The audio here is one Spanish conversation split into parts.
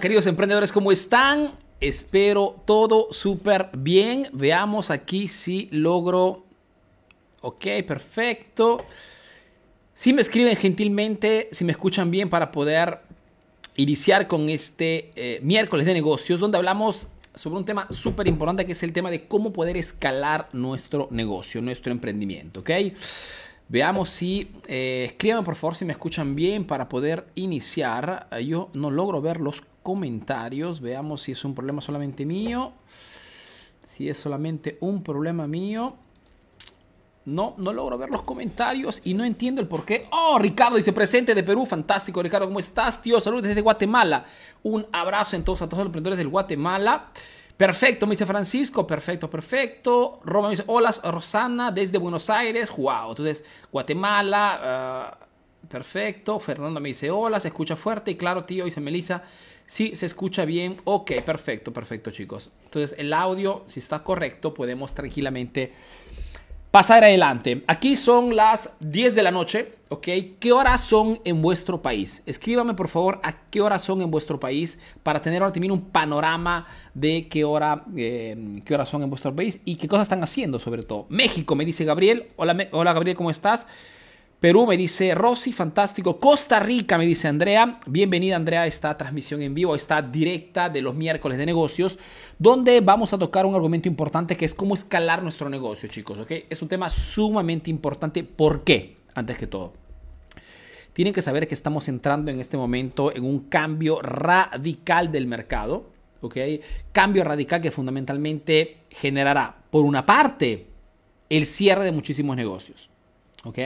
Queridos emprendedores, ¿cómo están? Espero todo súper bien. Veamos aquí si logro... Ok, perfecto. Si me escriben gentilmente, si me escuchan bien para poder iniciar con este eh, miércoles de negocios, donde hablamos sobre un tema súper importante que es el tema de cómo poder escalar nuestro negocio, nuestro emprendimiento, ¿ok? Veamos si, eh, escríbanme por favor si me escuchan bien para poder iniciar. Eh, yo no logro ver los comentarios. Veamos si es un problema solamente mío. Si es solamente un problema mío. No, no logro ver los comentarios y no entiendo el por qué. Oh, Ricardo dice presente de Perú. Fantástico, Ricardo. ¿Cómo estás, tío? Saludos desde Guatemala. Un abrazo entonces a todos los emprendedores del Guatemala. Perfecto, me dice Francisco. Perfecto, perfecto. Roma me dice, hola, Rosana, desde Buenos Aires. Wow. Entonces, Guatemala. Ah, perfecto. Fernando me dice, hola, se escucha fuerte. Y claro, tío, dice Melissa. Sí, se escucha bien. Ok, perfecto, perfecto, chicos. Entonces, el audio, si está correcto, podemos tranquilamente pasar adelante. Aquí son las 10 de la noche, ¿ok? ¿Qué horas son en vuestro país? Escríbame por favor a qué horas son en vuestro país para tener ahora también un panorama de qué hora, eh, qué horas son en vuestro país y qué cosas están haciendo sobre todo. México, me dice Gabriel. Hola, hola Gabriel, ¿cómo estás? Perú me dice Rosy, fantástico. Costa Rica me dice Andrea. Bienvenida Andrea a esta transmisión en vivo, esta directa de los miércoles de negocios, donde vamos a tocar un argumento importante que es cómo escalar nuestro negocio, chicos. ¿ok? Es un tema sumamente importante. ¿Por qué? Antes que todo. Tienen que saber que estamos entrando en este momento en un cambio radical del mercado. ¿ok? Cambio radical que fundamentalmente generará, por una parte, el cierre de muchísimos negocios. ¿Ok?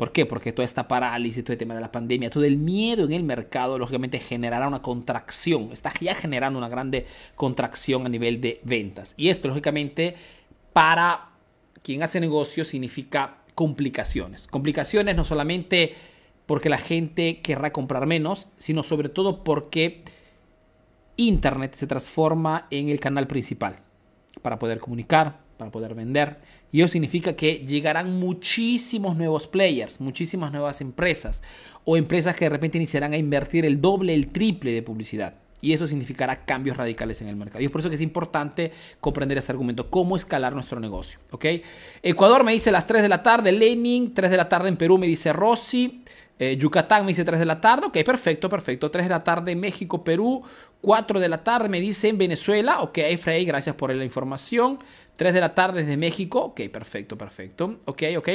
¿Por qué? Porque toda esta parálisis, todo el tema de la pandemia, todo el miedo en el mercado, lógicamente generará una contracción. Está ya generando una grande contracción a nivel de ventas. Y esto, lógicamente, para quien hace negocio significa complicaciones. Complicaciones no solamente porque la gente querrá comprar menos, sino sobre todo porque Internet se transforma en el canal principal para poder comunicar, para poder vender. Y eso significa que llegarán muchísimos nuevos players, muchísimas nuevas empresas o empresas que de repente iniciarán a invertir el doble, el triple de publicidad. Y eso significará cambios radicales en el mercado. Y es por eso que es importante comprender este argumento, cómo escalar nuestro negocio. ¿ok? Ecuador me dice las 3 de la tarde, Lenin, 3 de la tarde en Perú me dice Rossi, eh, Yucatán me dice 3 de la tarde, ok, perfecto, perfecto. 3 de la tarde México, Perú, 4 de la tarde me dice en Venezuela, ok, Frey, gracias por la información. 3 de la tarde desde México. Ok, perfecto, perfecto. Ok, ok.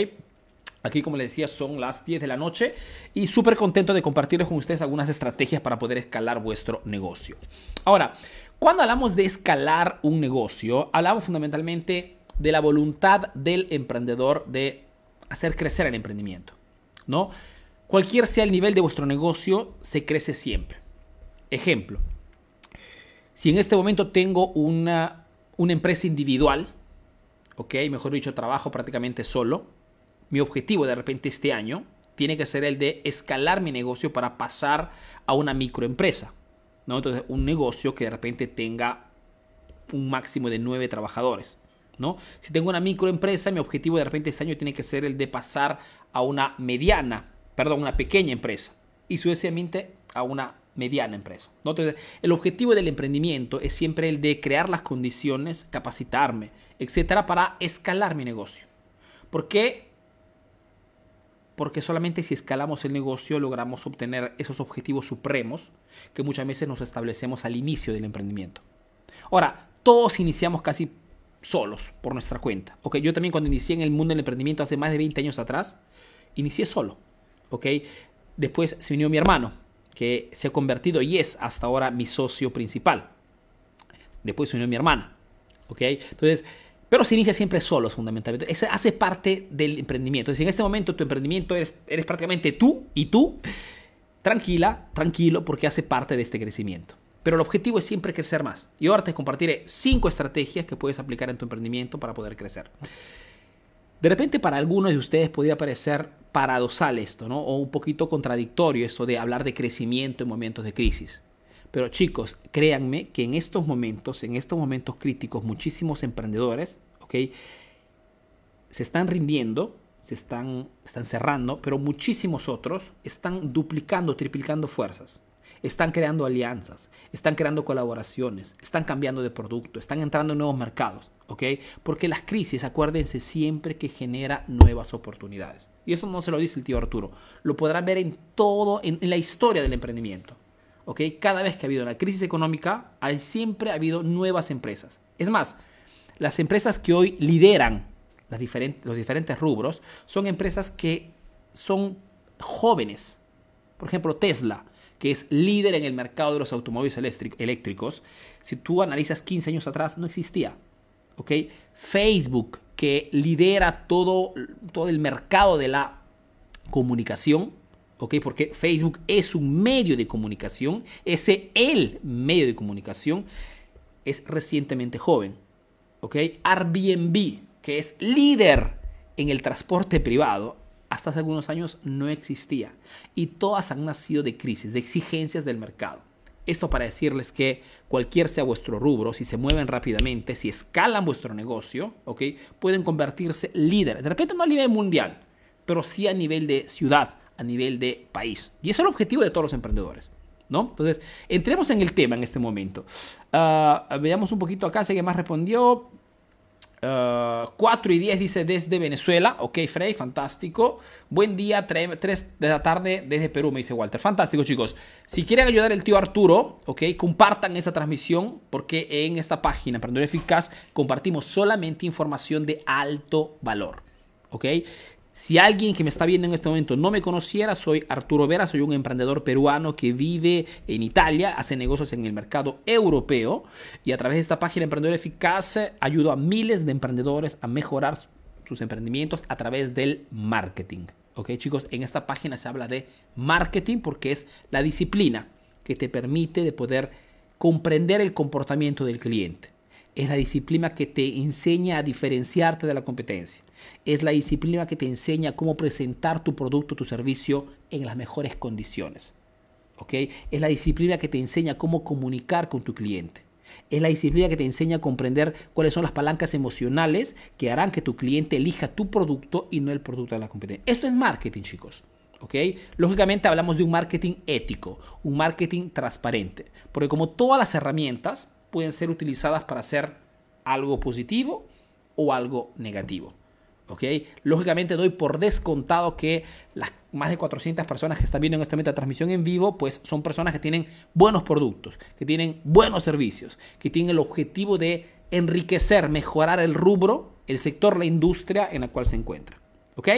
Aquí, como les decía, son las 10 de la noche y súper contento de compartirles con ustedes algunas estrategias para poder escalar vuestro negocio. Ahora, cuando hablamos de escalar un negocio, hablamos fundamentalmente de la voluntad del emprendedor de hacer crecer el emprendimiento, ¿no? Cualquier sea el nivel de vuestro negocio, se crece siempre. Ejemplo, si en este momento tengo una una empresa individual, ¿ok? Mejor dicho, trabajo prácticamente solo. Mi objetivo de repente este año tiene que ser el de escalar mi negocio para pasar a una microempresa, ¿no? Entonces, un negocio que de repente tenga un máximo de nueve trabajadores, ¿no? Si tengo una microempresa, mi objetivo de repente este año tiene que ser el de pasar a una mediana, perdón, una pequeña empresa y sucesivamente a una mediana empresa. Entonces, el objetivo del emprendimiento es siempre el de crear las condiciones, capacitarme, etcétera, para escalar mi negocio. ¿Por qué? Porque solamente si escalamos el negocio logramos obtener esos objetivos supremos que muchas veces nos establecemos al inicio del emprendimiento. Ahora, todos iniciamos casi solos por nuestra cuenta. ¿ok? Yo también cuando inicié en el mundo del emprendimiento hace más de 20 años atrás, inicié solo. ¿Ok? Después se unió mi hermano que se ha convertido y es hasta ahora mi socio principal. Después se unió mi hermana. ¿Ok? Entonces, pero se inicia siempre solo, fundamentalmente. Eso hace parte del emprendimiento. Es decir, en este momento tu emprendimiento eres, eres prácticamente tú y tú. Tranquila, tranquilo, porque hace parte de este crecimiento. Pero el objetivo es siempre crecer más. Y ahora te compartiré cinco estrategias que puedes aplicar en tu emprendimiento para poder crecer. De repente para algunos de ustedes podría parecer paradosal esto, ¿no? O un poquito contradictorio esto de hablar de crecimiento en momentos de crisis. Pero chicos, créanme que en estos momentos, en estos momentos críticos, muchísimos emprendedores, ¿ok? Se están rindiendo, se están, están cerrando, pero muchísimos otros están duplicando, triplicando fuerzas. Están creando alianzas, están creando colaboraciones, están cambiando de producto, están entrando en nuevos mercados, ¿ok? Porque las crisis, acuérdense siempre que genera nuevas oportunidades. Y eso no se lo dice el tío Arturo, lo podrán ver en todo, en, la historia del emprendimiento, ¿ok? Cada vez que ha habido una crisis económica, hay, siempre ha habido nuevas empresas. Es más, las empresas que hoy lideran los diferentes rubros son empresas que son jóvenes. Por ejemplo, Tesla que es líder en el mercado de los automóviles eléctricos, si tú analizas 15 años atrás, no existía. ¿ok? Facebook, que lidera todo, todo el mercado de la comunicación, porque Facebook es un medio de comunicación, ese el medio de comunicación es recientemente joven. ¿ok? Airbnb, que es líder en el transporte privado, hasta hace algunos años no existía. Y todas han nacido de crisis, de exigencias del mercado. Esto para decirles que cualquier sea vuestro rubro, si se mueven rápidamente, si escalan vuestro negocio, ¿ok? pueden convertirse líderes. De repente no a nivel mundial, pero sí a nivel de ciudad, a nivel de país. Y ese es el objetivo de todos los emprendedores. ¿No? Entonces, entremos en el tema en este momento. Ah, veamos un poquito acá, sé que más respondió. 4 eh, y 10 dice desde Venezuela. Ok, Frey, fantástico. Buen día, 3 de la tarde desde Perú, me dice Walter. Fantástico, chicos. Si quieren ayudar al tío Arturo, ok, compartan esa transmisión porque en esta página, Emprendedor Eficaz, compartimos solamente información de alto valor. ¿ok? Si alguien que me está viendo en este momento no me conociera, soy Arturo Vera, soy un emprendedor peruano que vive en Italia, hace negocios en el mercado europeo y a través de esta página Emprendedor Eficaz ayudo a miles de emprendedores a mejorar sus emprendimientos a través del marketing. ¿Ok chicos? En esta página se habla de marketing porque es la disciplina que te permite de poder comprender el comportamiento del cliente. Es la disciplina que te enseña a diferenciarte de la competencia es la disciplina que te enseña cómo presentar tu producto, tu servicio en las mejores condiciones. ¿ok? Es la disciplina que te enseña cómo comunicar con tu cliente. Es la disciplina que te enseña a comprender cuáles son las palancas emocionales que harán que tu cliente elija tu producto y no el producto de la competencia. Esto es marketing, chicos. ¿ok? Lógicamente hablamos de un marketing ético, un marketing transparente, porque como todas las herramientas pueden ser utilizadas para hacer algo positivo o algo negativo. Lógicamente doy por descontado que las más de 400 personas que están viendo en esta meta transmisión en vivo, pues son personas que tienen buenos productos, que tienen buenos servicios, que tienen el objetivo de enriquecer, mejorar el rubro, el sector, la industria en la cual se encuentra. ¿Ok?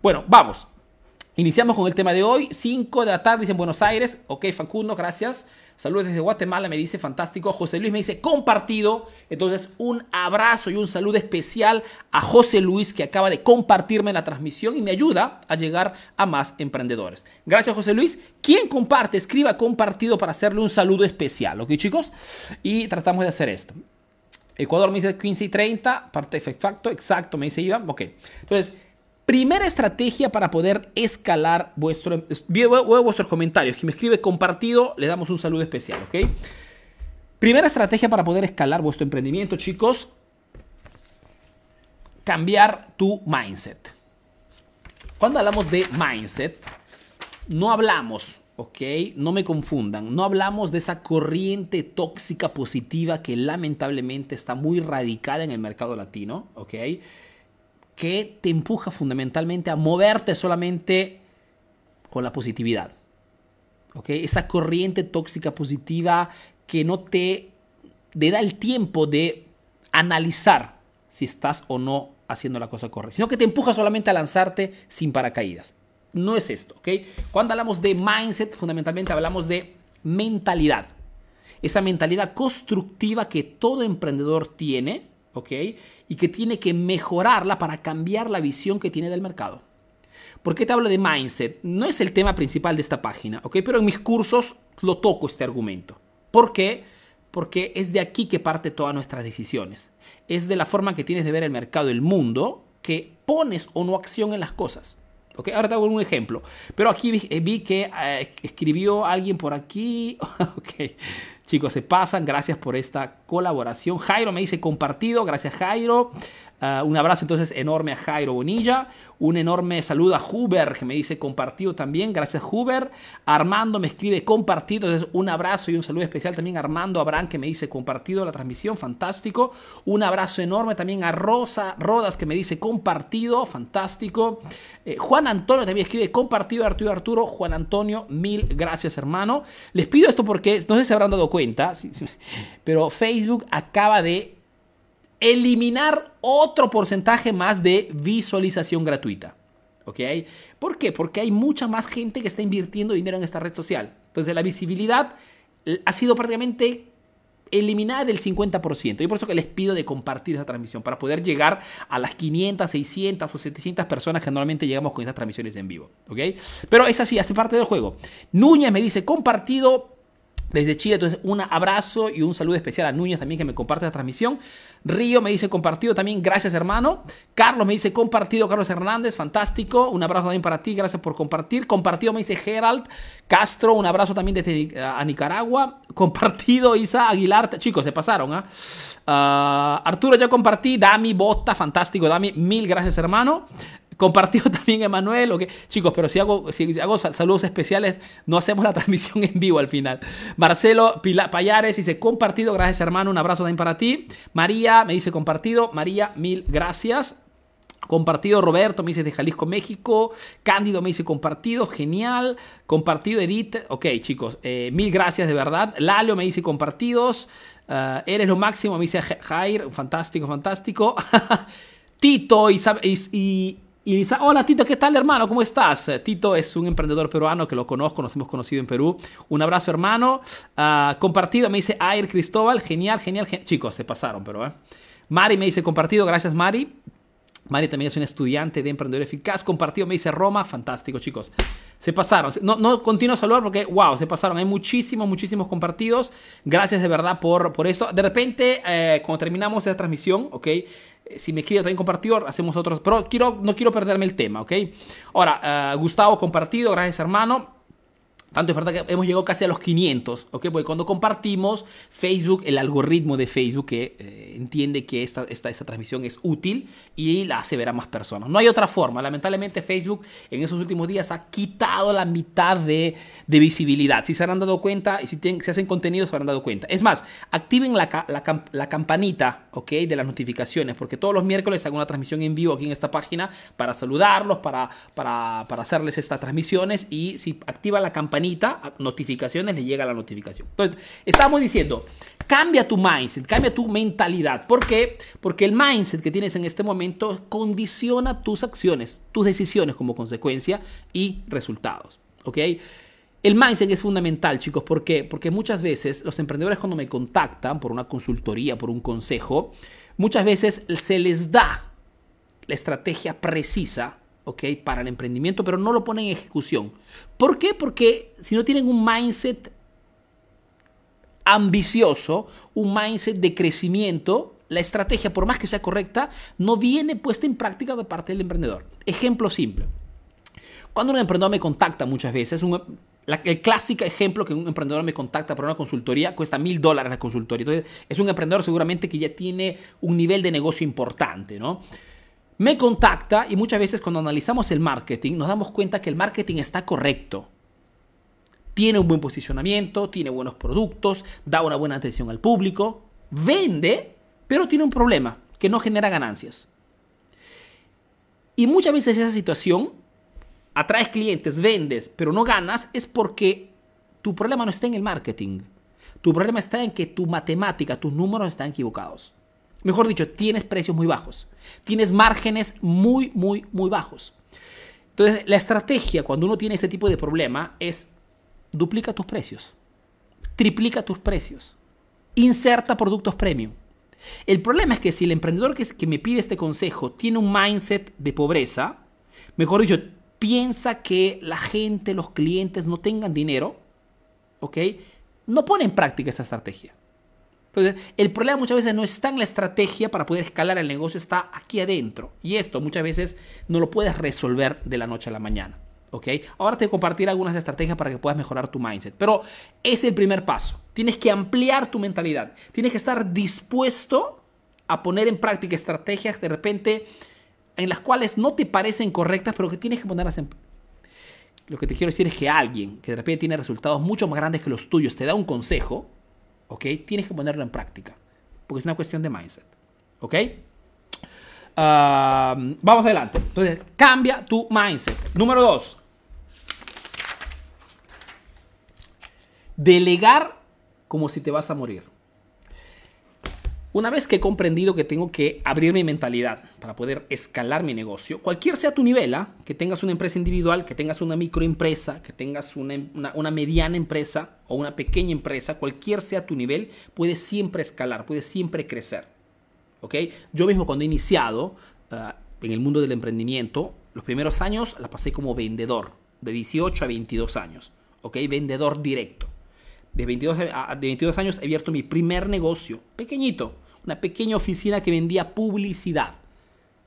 Bueno, vamos. Iniciamos con el tema de hoy, 5 de la tarde en Buenos Aires. Ok, Facundo, gracias. Saludos desde Guatemala, me dice fantástico. José Luis me dice compartido. Entonces, un abrazo y un saludo especial a José Luis que acaba de compartirme la transmisión y me ayuda a llegar a más emprendedores. Gracias, José Luis. ¿Quién comparte? Escriba compartido para hacerle un saludo especial, ¿ok, chicos? Y tratamos de hacer esto. Ecuador me dice 15 y 30, parte facto, exacto, me dice Iván. Ok, entonces. Primera estrategia para poder escalar vuestro... Vuestros comentarios. Quien me escribe compartido, le damos un saludo especial, ¿ok? Primera estrategia para poder escalar vuestro emprendimiento, chicos. Cambiar tu mindset. Cuando hablamos de mindset, no hablamos, ¿ok? No me confundan, no hablamos de esa corriente tóxica positiva que lamentablemente está muy radicada en el mercado latino, ¿ok? Que te empuja fundamentalmente a moverte solamente con la positividad. Esa corriente tóxica positiva que no te, da el tiempo de analizar si estás o no haciendo la cosa correcta, sino que te empuja solamente a lanzarte sin paracaídas. No es esto, ¿ok? Cuando hablamos de mindset, fundamentalmente hablamos de mentalidad. Esa mentalidad constructiva que todo emprendedor tiene, ¿ok? Y que tiene que mejorarla para cambiar la visión que tiene del mercado. ¿Por qué te hablo de mindset? No es el tema principal de esta página, ¿ok? Pero en mis cursos lo toco este argumento. ¿Por qué? Porque es de aquí que parte todas nuestras decisiones. Es de la forma que tienes de ver el mercado, el mundo, que pones o no acción en las cosas. ¿Ok? Ahora te hago un ejemplo. Pero aquí vi, que eh, escribió alguien por aquí. ok. Chicos, se pasan. Gracias por esta colaboración. Jairo me dice compartido. Gracias, Jairo. Ah, un abrazo entonces enorme a Jairo Bonilla. Un enorme saludo a Huber que me dice compartido también. Gracias Huber. Armando me escribe compartido. Entonces un abrazo y un saludo especial también a Armando Abraham que me dice compartido la transmisión. Fantástico. Un abrazo enorme también a Rosa Rodas que me dice compartido. Fantástico. Eh, Juan Antonio también escribe compartido Arturo Arturo. Juan Antonio, mil gracias hermano. Les pido esto porque no sé si se habrán dado cuenta, pero Facebook acaba de eliminar otro porcentaje más de visualización gratuita. ¿Ok? ¿Por qué? Porque hay mucha más gente que está invirtiendo dinero en esta red social. Entonces la visibilidad eh, ha sido prácticamente eliminada del 50%. Y por eso que les pido de compartir esa transmisión para poder llegar a las 500, 600 o 700 personas que normalmente llegamos con estas transmisiones en vivo. ¿Ok? Pero es así, hace parte del juego. Núñez me dice compartido desde Chile. Entonces, un abrazo y un saludo especial a Núñez también que me comparte la transmisión. Río me dice compartido también, gracias hermano. Carlos me dice compartido, Carlos Hernández, fantástico. Un abrazo también para ti, gracias por compartir. Compartido me dice Gerald Castro, un abrazo también desde a Nicaragua. Compartido Isa Aguilar, chicos, se pasaron. ¿ah? ¿ah? Arturo, ya compartí. Dami Bota, fantástico, Dami, mil gracias hermano. Compartido también Emanuel. Okay. Chicos, pero si hago, si hago saludos especiales, no hacemos la transmisión en vivo al final. Marcelo Payares dice compartido. Gracias, hermano. Un abrazo también para ti. María me dice compartido. María, mil gracias. Compartido Roberto, me dice de Jalisco, México. Cándido me dice compartido, genial. Compartido Edith. Ok, chicos, eh, mil gracias de verdad. Lalio me dice compartidos. Uh, eres lo máximo, me dice Jair. Fantástico, fantástico. Tito y dice, hola Tito, ¿qué tal hermano? ¿Cómo estás? Tito es un emprendedor peruano que lo conozco, nos hemos conocido en Perú. Un abrazo hermano. Uh, compartido, me dice Air Cristóbal, genial, genial, Chicos, se pasaron, pero... ¿eh? Mari me dice compartido, gracias Mari. Mari también es un estudiante de emprendedor eficaz. Compartido me dice Roma, fantástico chicos. Se pasaron. No, no continúo a saludar porque, wow, se pasaron. Hay muchísimos, muchísimos compartidos. Gracias de verdad por, por esto. De repente, eh, cuando terminamos esta transmisión, ¿ok? Eh, si me quiere también compartido, hacemos otros. Pero quiero, no quiero perderme el tema, ¿ok? Ahora, uh, Gustavo compartido, gracias hermano. Tanto es verdad que hemos llegado casi a los 500, ¿ok? Porque cuando compartimos, Facebook, el algoritmo de Facebook que eh, entiende que esta, esta, esta, transmisión es útil y la hace ver a más personas. No hay otra forma. Lamentablemente Facebook en esos últimos días ha quitado la mitad de, de visibilidad. Si se han dado cuenta y si tienen, se hacen contenidos se habrán dado cuenta. Es más, activen la, la, la, campanita, ¿ok? De las notificaciones, porque todos los miércoles hago una transmisión en vivo aquí en esta página para saludarlos, para, para, para hacerles estas transmisiones y si activan la campanita notificaciones, le llega la notificación. Entonces, estamos diciendo, cambia tu mindset, cambia tu mentalidad. ¿Por qué? Porque el mindset que tienes en este momento condiciona tus acciones, tus decisiones como consecuencia y resultados. ¿Ok? El mindset es fundamental, chicos. ¿Por qué? Porque muchas veces los emprendedores cuando me contactan por una consultoría, por un consejo, muchas veces se les da la estrategia precisa ¿ok? Para el emprendimiento, pero no lo ponen en ejecución. ¿Por qué? Porque si no tienen un mindset ambicioso, un mindset de crecimiento, la estrategia, por más que sea correcta, no viene puesta en práctica de parte del emprendedor. Ejemplo simple. Cuando un emprendedor me contacta muchas veces, el clásico ejemplo que un emprendedor me contacta para una consultoría cuesta mil dólares la consultoría. Entonces, es un emprendedor seguramente que ya tiene un nivel de negocio importante, ¿no? me contacta y muchas veces cuando analizamos el marketing nos damos cuenta que el marketing está correcto. Tiene un buen posicionamiento, tiene buenos productos, da una buena atención al público, vende, pero tiene un problema, que no genera ganancias. Y muchas veces esa situación, atraes clientes, vendes, pero no ganas, es porque tu problema no está en el marketing. Tu problema está en que tu matemática, tus números están equivocados. Mejor dicho, tienes precios muy bajos. Tienes márgenes muy, muy, muy bajos. Entonces, la estrategia cuando uno tiene este tipo de problema es duplica tus precios, triplica tus precios, inserta productos premium. El problema es que si el emprendedor que, que me pide este consejo tiene un mindset de pobreza, mejor dicho, piensa que la gente, los clientes no tengan dinero, ¿ok? No pone en práctica esa estrategia. Entonces, el problema muchas veces no está en la estrategia para poder escalar el negocio, está aquí adentro. Y esto muchas veces no lo puedes resolver de la noche a la mañana. ¿ok? Ahora te voy a compartir algunas estrategias para que puedas mejorar tu mindset. Pero es el primer paso. Tienes que ampliar tu mentalidad. Tienes que estar dispuesto a poner en práctica estrategias de repente en las cuales no te parecen correctas, pero que tienes que ponerlas en Lo que te quiero decir es que alguien que de repente tiene resultados mucho más grandes que los tuyos te da un consejo, ¿ok? Tienes que ponerlo en práctica, porque es una cuestión de mindset, ¿ok? Vamos adelante. Entonces, cambia tu mindset. Número dos. Delegar como si te vas a morir. Una vez que he comprendido que tengo que abrir mi mentalidad para poder escalar mi negocio, cualquier sea tu nivel, ¿ah? que tengas una empresa individual, que tengas una microempresa, que tengas una, una, mediana empresa o una pequeña empresa, cualquier sea tu nivel, puedes siempre escalar, puedes siempre crecer. ¿ok? Yo mismo cuando he iniciado ah, en el mundo del emprendimiento, los primeros años la pasé como vendedor, de 18 a 22 años, ¿ok? vendedor directo de 22, de 22 años he abierto mi primer negocio, pequeñito, una pequeña oficina que vendía publicidad.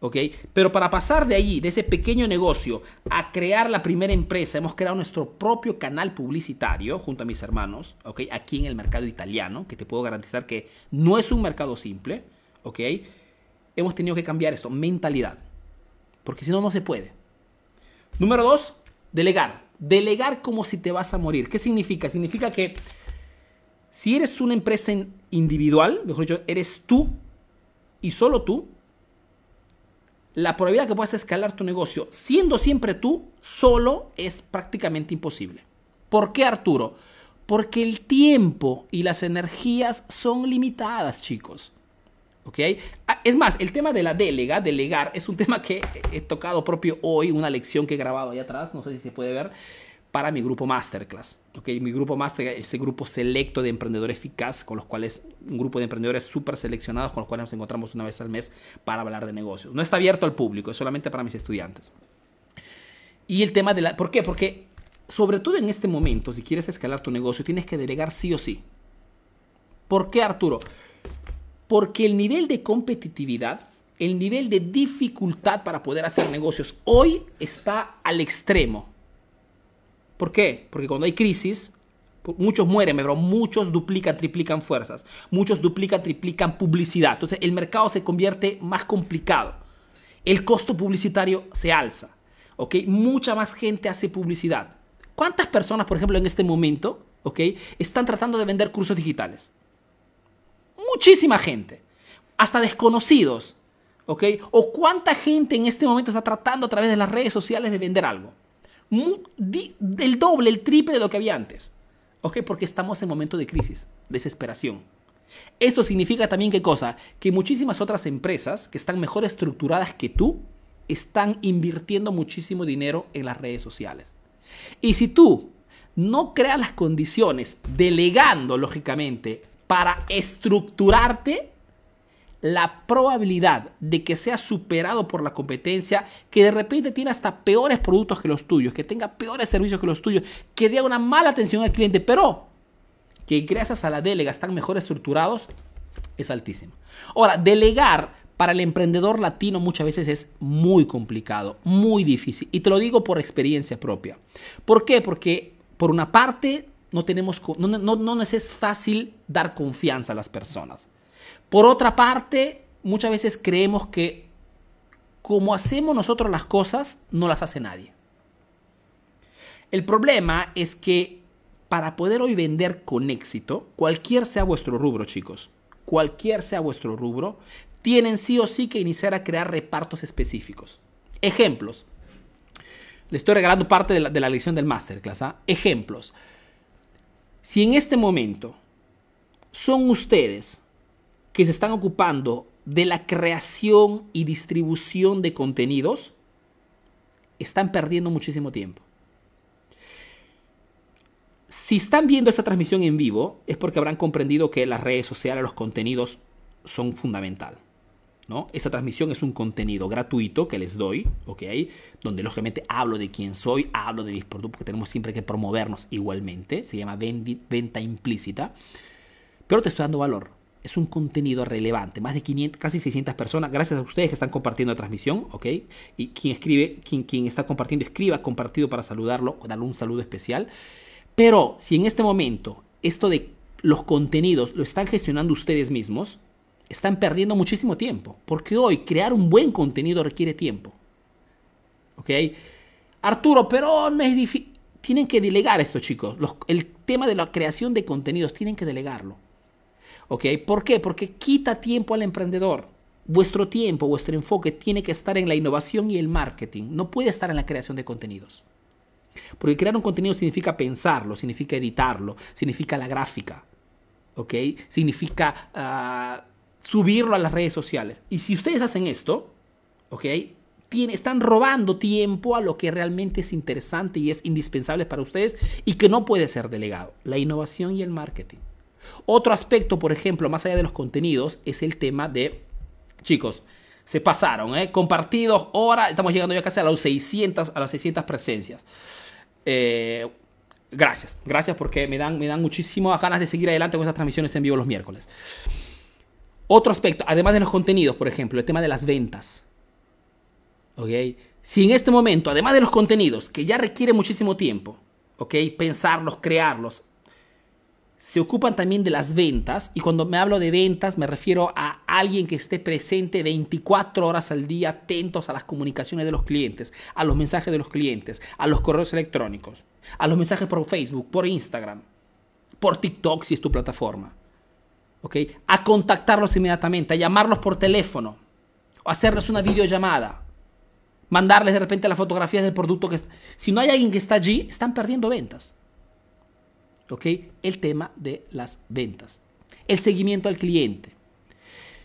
¿ok? Pero para pasar de allí, de ese pequeño negocio, a crear la primera empresa, hemos creado nuestro propio canal publicitario junto a mis hermanos, ¿ok? Aquí en el mercado italiano, que te puedo garantizar que no es un mercado simple, ¿ok? Hemos tenido que cambiar esto, mentalidad, porque si no, no se puede. Número dos, delegar. Delegar como si te vas a morir. ¿Qué significa? Significa que si eres una empresa individual, mejor dicho, eres tú y solo tú, la probabilidad que puedas escalar tu negocio siendo siempre tú solo es prácticamente imposible. ¿Por qué, Arturo? Porque el tiempo y las energías son limitadas, chicos. ¿Ok? Ah, es más, el tema de la delega, delegar, es un tema que he tocado propio hoy, una lección que he grabado ahí atrás, no sé si se puede ver, para mi grupo Masterclass. ¿ok? Mi grupo Masterclass, ese grupo selecto de emprendedores eficaz, con los cuales, un grupo de emprendedores súper seleccionados, con los cuales nos encontramos una vez al mes para hablar de negocios. No está abierto al público, es solamente para mis estudiantes. Y el tema de la... ¿Por qué? Porque sobre todo en este momento, si quieres escalar tu negocio, tienes que delegar sí o sí. ¿Por qué, Arturo? Porque el nivel de competitividad, el nivel de dificultad para poder hacer negocios hoy está al extremo. ¿Por qué? Porque cuando hay crisis, muchos mueren, pero muchos duplican, triplican fuerzas. Muchos duplican, triplican publicidad. Entonces el mercado se convierte más complicado. El costo publicitario se alza. ¿ok? Mucha más gente hace publicidad. ¿Cuántas personas, por ejemplo, en este momento, ¿ok? están tratando de vender cursos digitales? muchísima gente, hasta desconocidos, ¿ok? O cuánta gente en este momento está tratando a través de las redes sociales de vender algo. El doble, el triple de lo que había antes, ¿ok? Porque estamos en momento de crisis, desesperación. Eso significa también qué cosa? Que muchísimas otras empresas que están mejor estructuradas que tú están invirtiendo muchísimo dinero en las redes sociales. Y si tú no creas las condiciones, delegando lógicamente para estructurarte la probabilidad de que sea superado por la competencia, que de repente tiene hasta peores productos que los tuyos, que tenga peores servicios que los tuyos, que dé una mala atención al cliente, pero que gracias a la delega están mejor estructurados, es altísimo. Ahora, delegar para el emprendedor latino muchas veces es muy complicado, muy difícil. Y te lo digo por experiencia propia. ¿Por qué? Porque por una parte no, tenemos, no, no, no nos es fácil dar confianza a las personas. Por otra parte, muchas veces creemos que como hacemos nosotros las cosas, no las hace nadie. El problema es que para poder hoy vender con éxito, cualquier sea vuestro rubro, chicos, cualquier sea vuestro rubro, tienen sí o sí que iniciar a crear repartos específicos. Ejemplos. Le estoy regalando parte de la, de la lección del masterclass. ¿ah? Ejemplos. Si en este momento son ustedes que se están ocupando de la creación y distribución de contenidos, están perdiendo muchísimo tiempo. Si están viendo esta transmisión en vivo, es porque habrán comprendido que las redes sociales, los contenidos son fundamental. ¿no? Esa transmisión es un contenido gratuito que les doy, ¿ok? Donde lógicamente hablo de quién soy, hablo de mis productos, porque tenemos siempre que promovernos igualmente. Se llama venta implícita. Pero te estoy dando valor. Es un contenido relevante. Más de 500, casi 600 personas, gracias a ustedes que están compartiendo la transmisión, ¿ok? Y quien escribe, quien, quien está compartiendo, escriba compartido para saludarlo, darle un saludo especial. Pero si en este momento esto de los contenidos lo están gestionando ustedes mismos, están perdiendo muchísimo tiempo, porque hoy crear un buen contenido requiere tiempo. ¿Ok? Arturo, pero no es difícil. Tienen que delegar esto, chicos. el tema de la creación de contenidos, tienen que delegarlo. ¿Ok? ¿Por qué? Porque quita tiempo al emprendedor. Vuestro tiempo, vuestro enfoque tiene que estar en la innovación y el marketing. No puede estar en la creación de contenidos. Porque crear un contenido significa pensarlo, significa editarlo, significa la gráfica, ¿ok? Significa ah, subirlo a las redes sociales. Y si ustedes hacen esto, ¿ok? están robando tiempo a lo que realmente es interesante y es indispensable para ustedes y que no puede ser delegado, la innovación y el marketing. Otro aspecto, por ejemplo, más allá de los contenidos, es el tema de, chicos, se pasaron, ¿eh? compartidos, ahora estamos llegando ya casi a, los 600, a las 600 presencias. Eh, gracias, gracias porque me dan, me dan muchísimas ganas de seguir adelante con estas transmisiones en vivo los miércoles. Otro aspecto, además de los contenidos, por ejemplo, el tema de las ventas. ¿Ok? Si en este momento, además de los contenidos, que ya requiere muchísimo tiempo, ¿ok? Pensarlos, crearlos, se ocupan también de las ventas y cuando me hablo de ventas me refiero a alguien que esté presente 24 horas al día atentos a las comunicaciones de los clientes, a los mensajes de los clientes, a los correos electrónicos, a los mensajes por Facebook, por Instagram, por TikTok si es tu plataforma. ¿Ok? A contactarlos inmediatamente, a llamarlos por teléfono, o hacerles una videollamada, mandarles de repente las fotografías del producto que si no hay alguien que está allí, están perdiendo ventas. ¿Ok? El tema de las ventas, el seguimiento al cliente.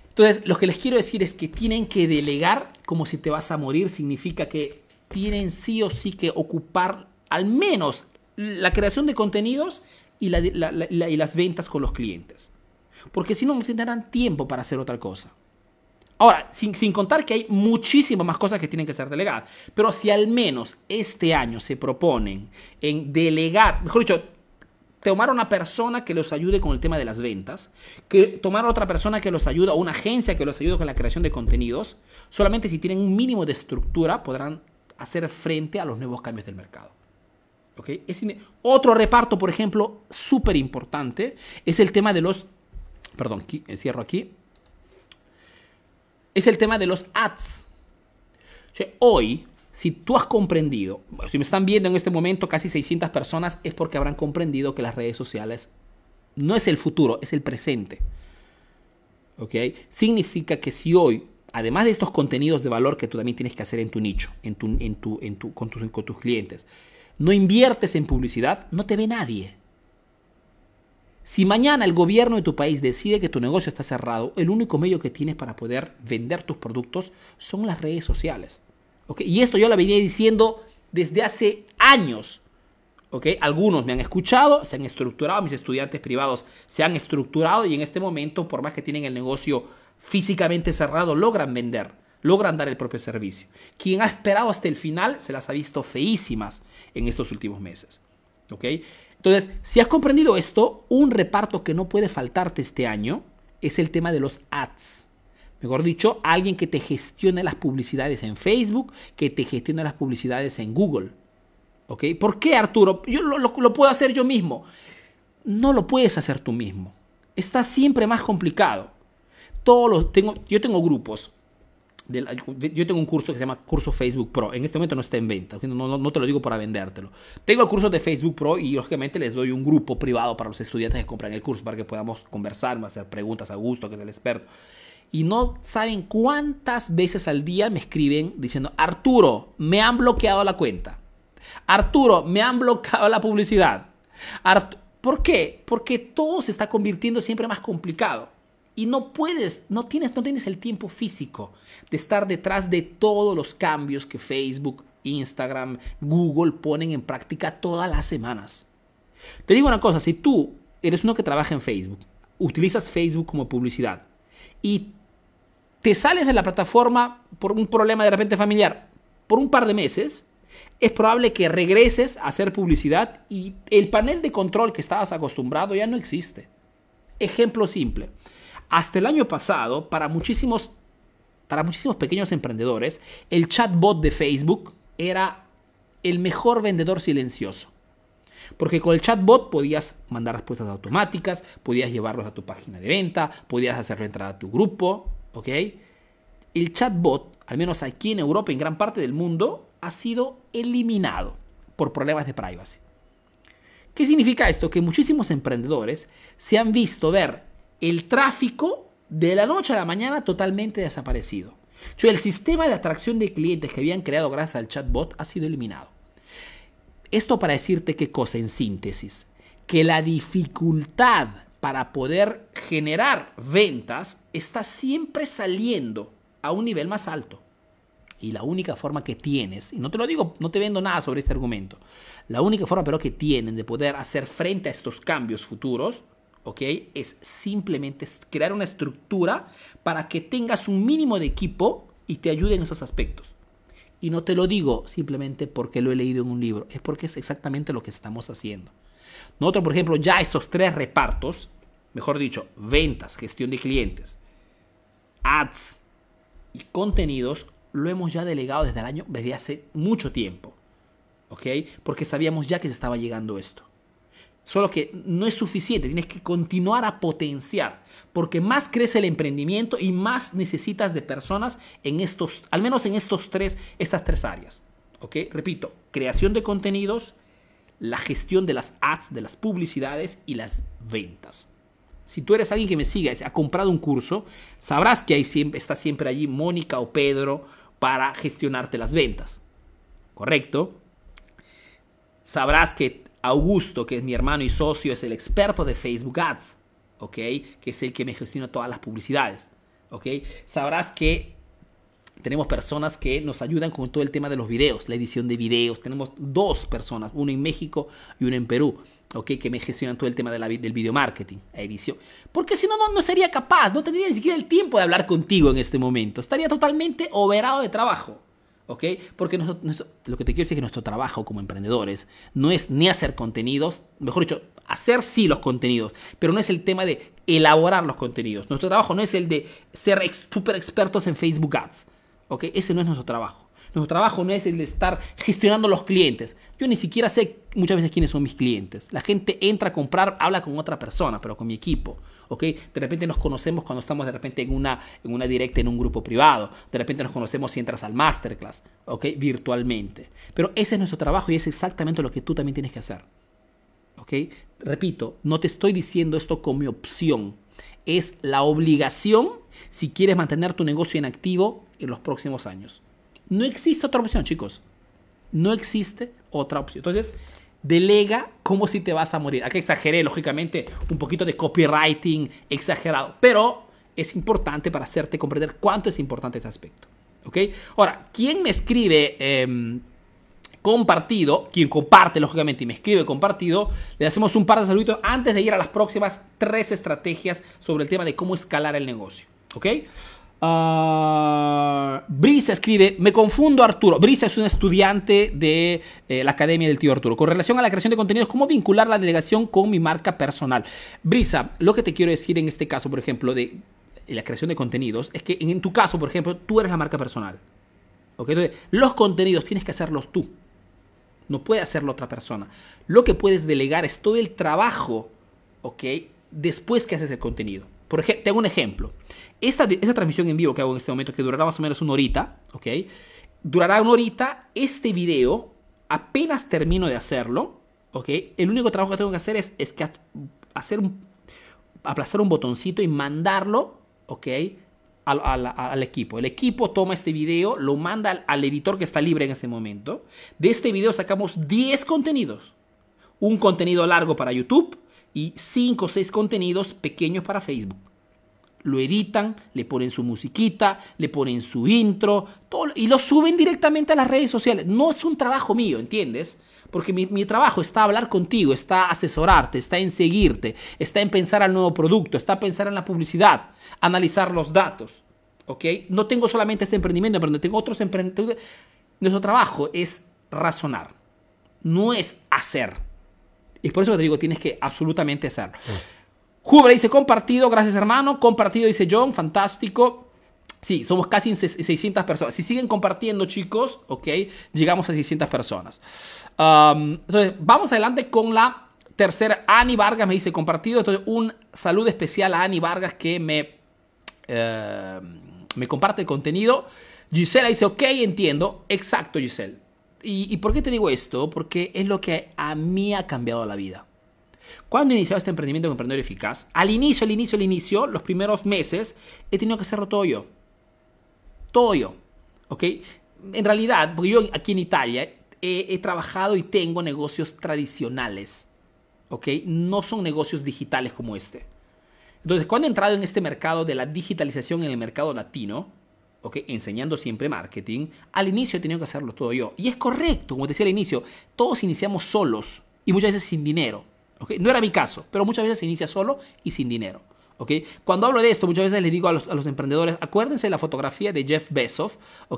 Entonces, lo que les quiero decir es que tienen que delegar como si te vas a morir, significa que tienen sí o sí que ocupar al menos la creación de contenidos y, las ventas con los clientes. Porque si no, no tendrán tiempo para hacer otra cosa. Ahora, sin, sin, contar que hay muchísimas más cosas que tienen que ser delegadas. Pero si al menos este año se proponen en delegar, mejor dicho, tomar una persona que los ayude con el tema de las ventas, que tomar otra persona que los ayude, o una agencia que los ayude con la creación de contenidos, solamente si tienen un mínimo de estructura podrán hacer frente a los nuevos cambios del mercado. Es otro reparto, por ejemplo, súper importante, es el tema de los, perdón, cierro aquí, es el tema de los ads. hoy si tú has comprendido, si me están viendo en este momento casi 600 personas, es porque habrán comprendido que las redes sociales no es el futuro, es el presente. ¿Ok? Significa que si hoy, además de estos contenidos de valor que tú también tienes que hacer en tu nicho, en tu, en tu, en tu, con, tus, con tus clientes, no inviertes en publicidad, no te ve nadie. Si mañana el gobierno de tu país decide que tu negocio está cerrado, el único medio que tienes para poder vender tus productos son las redes sociales. Y esto yo lo venía diciendo desde hace años. Algunos me han escuchado, se han estructurado, mis estudiantes privados se han estructurado y en este momento, por más que tienen el negocio físicamente cerrado, logran vender, logran dar el propio servicio. Quien ha esperado hasta el final se las ha visto feísimas en estos últimos meses. Entonces, si has comprendido esto, un reparto que no puede faltarte este año es el tema de los ads mejor dicho, alguien que te gestione las publicidades en Facebook, que te gestione las publicidades en Google. ¿Ok? ¿Por qué, Arturo? Yo lo, puedo hacer yo mismo. No lo puedes hacer tú mismo. Está siempre más complicado. Todos los, tengo, yo tengo grupos. yo tengo un curso que se llama Curso Facebook Pro. En este momento no está en venta. No, no, te lo digo para vendértelo. Tengo el curso de Facebook Pro y lógicamente les doy un grupo privado para los estudiantes que compran el curso para que podamos conversar, hacer preguntas a gusto, que es el experto y no saben cuántas veces al día me escriben diciendo, Arturo, me han bloqueado la cuenta. Arturo, me han bloqueado la publicidad. ¿Por qué? Porque todo se está convirtiendo siempre más complicado. Y no puedes, no tienes, no tienes el tiempo físico de estar detrás de todos los cambios que Facebook, Instagram, Google ponen en práctica todas las semanas. Te digo una cosa, si tú eres uno que trabaja en Facebook, utilizas Facebook como publicidad y te sales de la plataforma por un problema de repente familiar por un par de meses, es probable que regreses a hacer publicidad y el panel de control que estabas acostumbrado ya no existe. Ejemplo simple. Hasta el año pasado, para muchísimos, para muchísimos pequeños emprendedores, el chatbot de Facebook era el mejor vendedor silencioso. Porque con el chatbot podías mandar respuestas automáticas, podías llevarlos a tu página de venta, podías hacerlo entrar a tu grupo, ¿ok? El chatbot, al menos aquí en Europa y en gran parte del mundo, ha sido eliminado por problemas de privacy. ¿Qué significa esto? Que muchísimos emprendedores se han visto ver el tráfico de la noche a la mañana totalmente desaparecido. el sistema de atracción de clientes que habían creado gracias al chatbot ha sido eliminado. Esto para decirte qué cosa en síntesis, que la dificultad para poder generar ventas está siempre saliendo a un nivel más alto. Y la única forma que tienes, y no te lo digo, no te vendo nada sobre este argumento, la única forma pero que tienen de poder hacer frente a estos cambios futuros, ¿ok? Es simplemente crear una estructura para que tengas un mínimo de equipo y te ayude en esos aspectos. Y no te lo digo simplemente porque lo he leído en un libro, es porque es exactamente lo que estamos haciendo. Nosotros, por ejemplo, ya esos tres repartos, mejor dicho, ventas, gestión de clientes, ads y contenidos, lo hemos ya delegado desde el año, desde hace mucho tiempo. ¿Ok? Porque sabíamos ya que se estaba llegando esto. Solo que no es suficiente, tienes que continuar a potenciar, porque más crece el emprendimiento y más necesitas de personas en estos, al menos en estos tres, estas tres áreas. ¿Ok? Repito, creación de contenidos, la gestión de las ads, de las publicidades y las ventas. Si tú eres alguien que me sigue, ha comprado un curso, sabrás que ahí está siempre allí Mónica o Pedro para gestionarte las ventas. ¿Correcto? Sabrás que Augusto, que es mi hermano y socio, es el experto de Facebook Ads, ¿ok? Que es el que me gestiona todas las publicidades, ¿ok? Sabrás que tenemos personas que nos ayudan con todo el tema de los videos, la edición de videos. Tenemos dos personas, uno en México y uno en Perú, ¿ok? Que me gestionan todo el tema de la, del video marketing, edición. Porque si no, no, no sería capaz, no tendría ni siquiera el tiempo de hablar contigo en este momento. Estaría totalmente overado de trabajo. ¿ok? Porque lo que te quiero decir es que nuestro trabajo como emprendedores no es ni hacer contenidos, mejor dicho, hacer sí los contenidos, pero no es el tema de elaborar los contenidos. Nuestro trabajo no es el de ser super expertos en Facebook Ads, ¿ok? Ese no es nuestro trabajo. Nuestro trabajo no es el de estar gestionando los clientes. Yo ni siquiera sé muchas veces quiénes son mis clientes. La gente entra a comprar, habla con otra persona, pero con mi equipo. ¿ok? De repente nos conocemos cuando estamos de repente en una, en una directa, en un grupo privado. De repente nos conocemos si entras al masterclass, ¿ok? Virtualmente. Pero ese es nuestro trabajo y es exactamente lo que tú también tienes que hacer. ¿ok? Repito, no te estoy diciendo esto como opción. Es la obligación si quieres mantener tu negocio en activo en los próximos años. No existe otra opción, chicos. No existe otra opción. Entonces, delega como si te vas a morir. Aquí exageré, lógicamente, un poquito de copywriting exagerado, pero es importante para hacerte comprender cuánto es importante ese aspecto. ¿Ok? Ahora, ¿quién me escribe em, compartido? Quien comparte, lógicamente, y me escribe compartido, le hacemos un par de saluditos antes de ir a las próximas tres estrategias sobre el tema de cómo escalar el negocio. ¿Ok? Uh, Brisa escribe, me confundo Arturo. Brisa es un estudiante de eh, la Academia del Tío Arturo. Con relación a la creación de contenidos, ¿cómo vincular la delegación con mi marca personal? Brisa, lo que te quiero decir en este caso, por ejemplo, de la creación de contenidos, es que en tu caso, por ejemplo, tú eres la marca personal. Entonces, los contenidos tienes que hacerlos tú. No puede hacerlo otra persona. Lo que puedes delegar es todo el trabajo, ¿ok? Después que haces el contenido. Por ejemplo, un ejemplo. Esta, transmisión en vivo que hago en este momento, que durará más o menos una horita, ¿ok? Durará una horita. Este video, apenas termino de hacerlo, ¿ok? El único trabajo que tengo que hacer es, que hacer un, aplastar un botoncito y mandarlo, ¿ok? Al, al, equipo. El equipo toma este video, lo manda al, al editor que está libre en ese momento. De este video sacamos 10 contenidos. Un contenido largo para YouTube, y 5 o 6 contenidos pequeños para Facebook. Lo editan, le ponen su musiquita, le ponen su intro todo, y lo suben directamente a las redes sociales. No es un trabajo mío, ¿entiendes? Porque mi, trabajo está hablar contigo, está asesorarte, está en seguirte, está en pensar al nuevo producto, está en pensar en la publicidad, analizar los datos. ¿Ok? No tengo solamente este emprendimiento, pero tengo otros emprendimientos. Nuestro trabajo es razonar, no es hacer. Y por eso te digo, tienes que absolutamente hacerlo. Jubre dice compartido, gracias hermano. Compartido dice John, fantástico. Sí, somos casi 600 personas. Si siguen compartiendo, chicos, ok, llegamos a 600 personas. entonces, vamos adelante con la tercera. Ani Vargas me dice compartido. Entonces, un saludo especial a Ani Vargas que me, eh, me comparte el contenido. Gisela dice, ok, entiendo. Exacto, Giselle. ¿Y, ¿Y por qué te digo esto? Porque es lo que a mí ha cambiado la vida. Cuando he iniciado este emprendimiento de emprendedor eficaz, al inicio, al inicio, al inicio, los primeros meses, he tenido que hacerlo todo yo todo yo. ¿Ok? En realidad, porque yo aquí en Italia he, trabajado y tengo negocios tradicionales. ¿Ok? No son negocios digitales como este. Entonces, cuando he entrado en este mercado de la digitalización en el mercado latino, ¿ok? enseñando siempre marketing, al inicio he tenido que hacerlo todo yo. Y es correcto, como te decía al inicio, todos iniciamos solos y muchas veces sin dinero. No era mi caso, pero muchas veces se inicia solo y sin dinero. Cuando hablo de esto, muchas veces les digo a los, emprendedores, acuérdense de la fotografía de Jeff Bezos,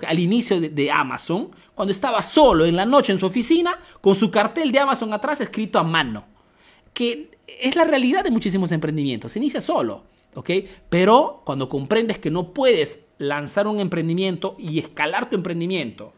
al inicio de, Amazon, cuando estaba solo en la noche en su oficina, con su cartel de Amazon atrás escrito a mano, que es la realidad de muchísimos emprendimientos, se inicia solo. Pero cuando comprendes que no puedes lanzar un emprendimiento y escalar tu emprendimiento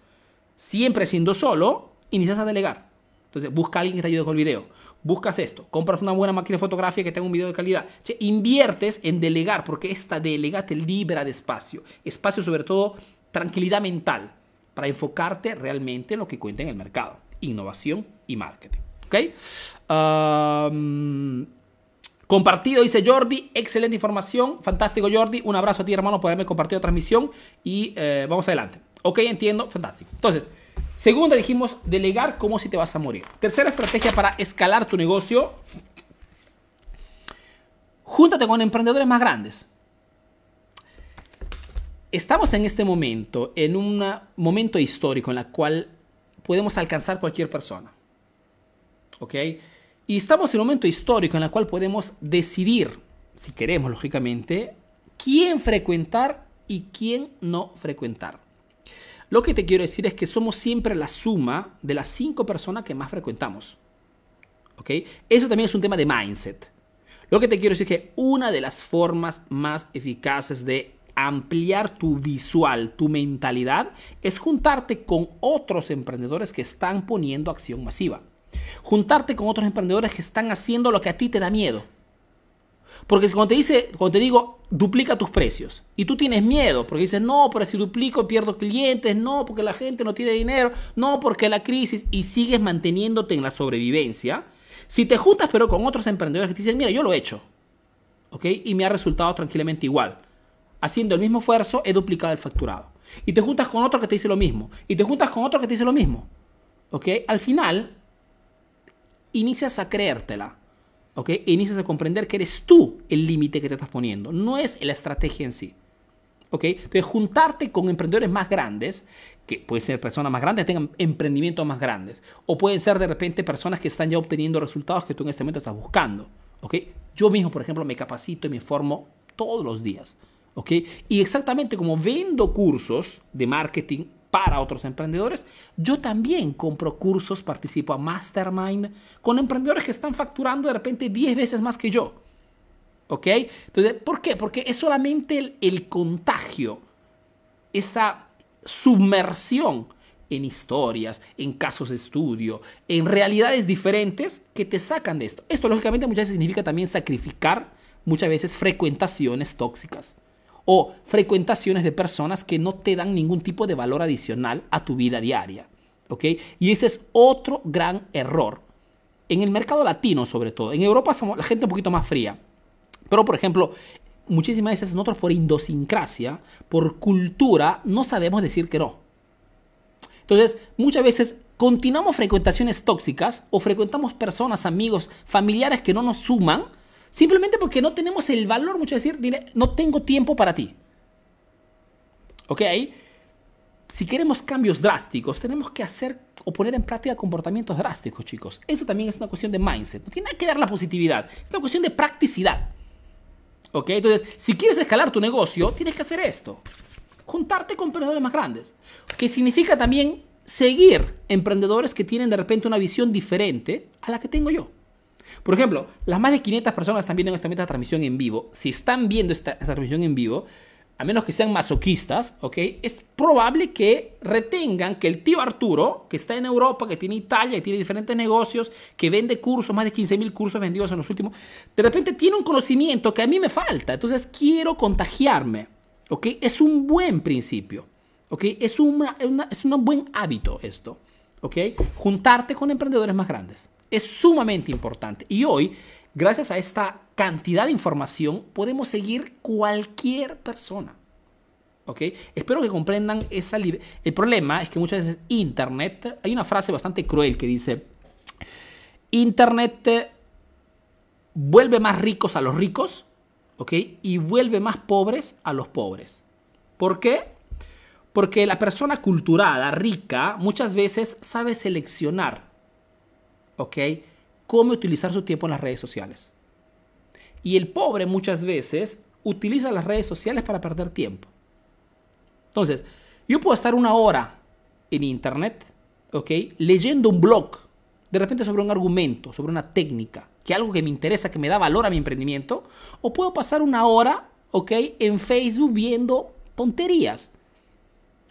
siempre siendo solo, inicias a delegar. Entonces busca a alguien que te ayude con el video buscas esto, compras una buena máquina de fotografía que tenga un video de calidad, inviertes en delegar, porque esta delega te libera de espacio, espacio sobre todo tranquilidad mental, para enfocarte realmente en lo que cuenta en el mercado, innovación y marketing. ¿Ok? Compartido, dice Jordi, excelente información, fantástico Jordi, un abrazo a ti hermano por haberme compartido transmisión y eh, vamos adelante. Ok, entiendo, fantástico. Entonces, Segunda dijimos, delegar como si te vas a morir. Tercera estrategia para escalar tu negocio. Júntate con emprendedores más grandes. Estamos en este momento, en un momento histórico en el cual podemos alcanzar cualquier persona. ¿Ok? Y estamos en un momento histórico en el cual podemos decidir, si queremos, lógicamente, quién frecuentar y quién no frecuentar. Lo que te quiero decir es que somos siempre la suma de las cinco personas que más frecuentamos. ¿Ok? Eso también es un tema de mindset. Lo que te quiero decir es que una de las formas más eficaces de ampliar tu visual, tu mentalidad, es juntarte con otros emprendedores que están poniendo acción masiva. Juntarte con otros emprendedores que están haciendo lo que a ti te da miedo. Porque cuando te, dice, cuando te digo, duplica tus precios, y tú tienes miedo, porque dices, no, pero si duplico pierdo clientes, no, porque la gente no tiene dinero, no, porque la crisis, y sigues manteniéndote en la sobrevivencia, si te juntas pero con otros emprendedores que te dicen, mira, yo lo he hecho, ¿ok? Y me ha resultado tranquilamente igual. Haciendo el mismo esfuerzo, he duplicado el facturado. Y te juntas con otro que te dice lo mismo. Y te juntas con otro que te dice lo mismo. ¿Ok? Al final, inicias a creértela. ¿ok? inicias a comprender que eres tú el límite que te estás poniendo, no es la estrategia en sí. ¿ok? Entonces, juntarte con emprendedores más grandes, que pueden ser personas más grandes, tengan emprendimientos más grandes, o pueden ser de repente personas que están ya obteniendo resultados que tú en este momento estás buscando. ¿ok? Yo mismo, por ejemplo, me capacito y me formo todos los días. ¿ok? Y exactamente como vendo cursos de marketing para otros emprendedores. Yo también compro cursos, participo a Mastermind con emprendedores que están facturando de repente 10 veces más que yo. ¿Ok? Entonces, ¿por qué? Porque es solamente el, el contagio, esa submersión en historias, en casos de estudio, en realidades diferentes que te sacan de esto. Esto lógicamente muchas veces significa también sacrificar muchas veces frecuentaciones tóxicas o frecuentaciones de personas que no te dan ningún tipo de valor adicional a tu vida diaria. ¿ok? Y ese es otro gran error. En el mercado latino, sobre todo. En Europa somos la gente un poquito más fría. Pero, por ejemplo, muchísimas veces nosotros por idiosincrasia, por cultura, no sabemos decir que no. Entonces, muchas veces continuamos frecuentaciones tóxicas o frecuentamos personas, amigos, familiares que no nos suman Simplemente porque no tenemos el valor, mucho decir, no tengo tiempo para ti. ¿Ok? Si queremos cambios drásticos, tenemos que hacer o poner en práctica comportamientos drásticos, chicos. Eso también es una cuestión de mindset. No tiene nada que ver la positividad. Es una cuestión de practicidad. ¿Ok? Entonces, si quieres escalar tu negocio, tienes que hacer esto. Juntarte con emprendedores más grandes. Que significa también seguir emprendedores que tienen de repente una visión diferente a la que tengo yo. Por ejemplo, las más de 500 personas están viendo esta, transmisión en vivo. Si están viendo esta, transmisión en vivo, a menos que sean masoquistas, ¿ok? Es probable que retengan que el tío Arturo, que está en Europa, que tiene Italia, que tiene diferentes negocios, que vende cursos, más de 15 mil cursos vendidos en los últimos, de repente tiene un conocimiento que a mí me falta, entonces quiero contagiarme, ¿ok? Es un buen principio, ¿ok? Es, una, es un buen hábito esto, ¿ok? Juntarte con emprendedores más grandes. Es sumamente importante. Y hoy Gracias a esta cantidad de información podemos seguir cualquier persona. ¿Ok? Espero que comprendan esa El problema es que muchas veces Internet, hay una frase bastante cruel que dice, Internet vuelve más ricos a los ricos, ¿ok? Y vuelve más pobres a los pobres. ¿Por qué? Porque la persona culturada, rica, muchas veces sabe seleccionar, ¿ok? cómo utilizar su tiempo en las redes sociales. Y el pobre muchas veces utiliza las redes sociales para perder tiempo. Entonces, yo puedo estar una hora en internet, ¿ok? Leyendo un blog, de repente sobre un argumento, sobre una técnica, que algo que me interesa, que me da valor a mi emprendimiento, o puedo pasar una hora, ¿ok? En Facebook viendo tonterías.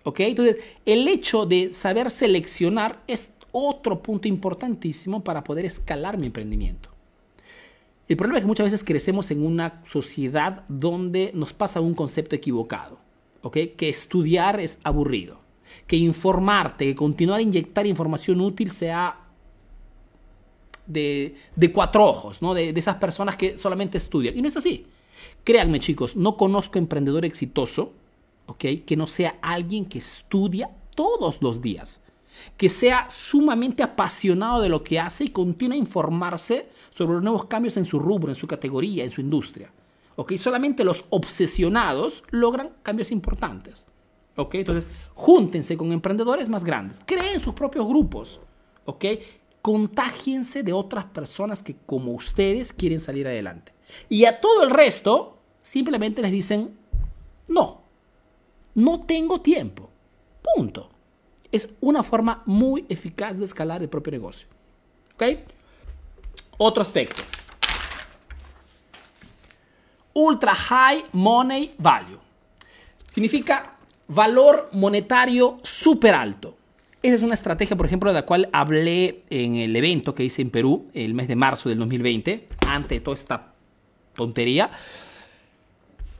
¿Ok? Entonces, el hecho de saber seleccionar es otro punto importantísimo para poder escalar mi emprendimiento. El problema es que muchas veces crecemos en una sociedad donde nos pasa un concepto equivocado, ¿ok? Que estudiar es aburrido, que informarte, que continuar a inyectar información útil sea de, cuatro ojos, ¿no? De, de esas personas que solamente estudian. Y no es así. Créanme chicos, no conozco emprendedor exitoso, ¿ok? Que no sea alguien que estudia todos los días que sea sumamente apasionado de lo que hace y continúe a informarse sobre los nuevos cambios en su rubro, en su categoría, en su industria. ¿Ok? Solamente los obsesionados logran cambios importantes. ¿Ok? Entonces, júntense con emprendedores más grandes, creen sus propios grupos. ¿Ok? Contágiense de otras personas que como ustedes quieren salir adelante. Y a todo el resto, simplemente les dicen, no, no tengo tiempo. Punto es una forma muy eficaz de escalar el propio negocio. ¿Ok? Otro aspecto. Ultra High Money Value. Significa valor monetario súper alto. Esa es una estrategia, por ejemplo, de la cual hablé en el evento que hice en Perú el mes de marzo del 2020, antes de toda esta tontería.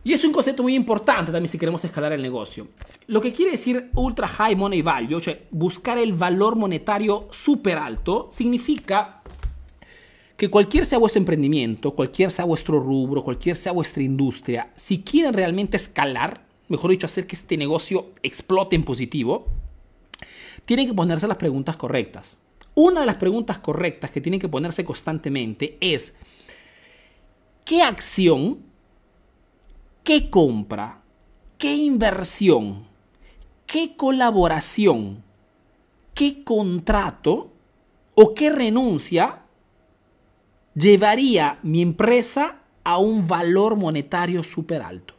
Y es un concepto muy importante también si queremos escalar el negocio. Lo que quiere decir ultra high money value, o sea, buscar el valor monetario súper alto, significa que cualquier sea vuestro emprendimiento, cualquier sea vuestro rubro, cualquier sea vuestra industria, si quieren realmente escalar, mejor dicho, hacer que este negocio explote en positivo, tienen que ponerse las preguntas correctas. Una de las preguntas correctas que tienen que ponerse constantemente es, ¿qué acción qué compra, qué inversión, qué colaboración, qué contrato o qué renuncia llevaría mi empresa a un valor monetario súper alto.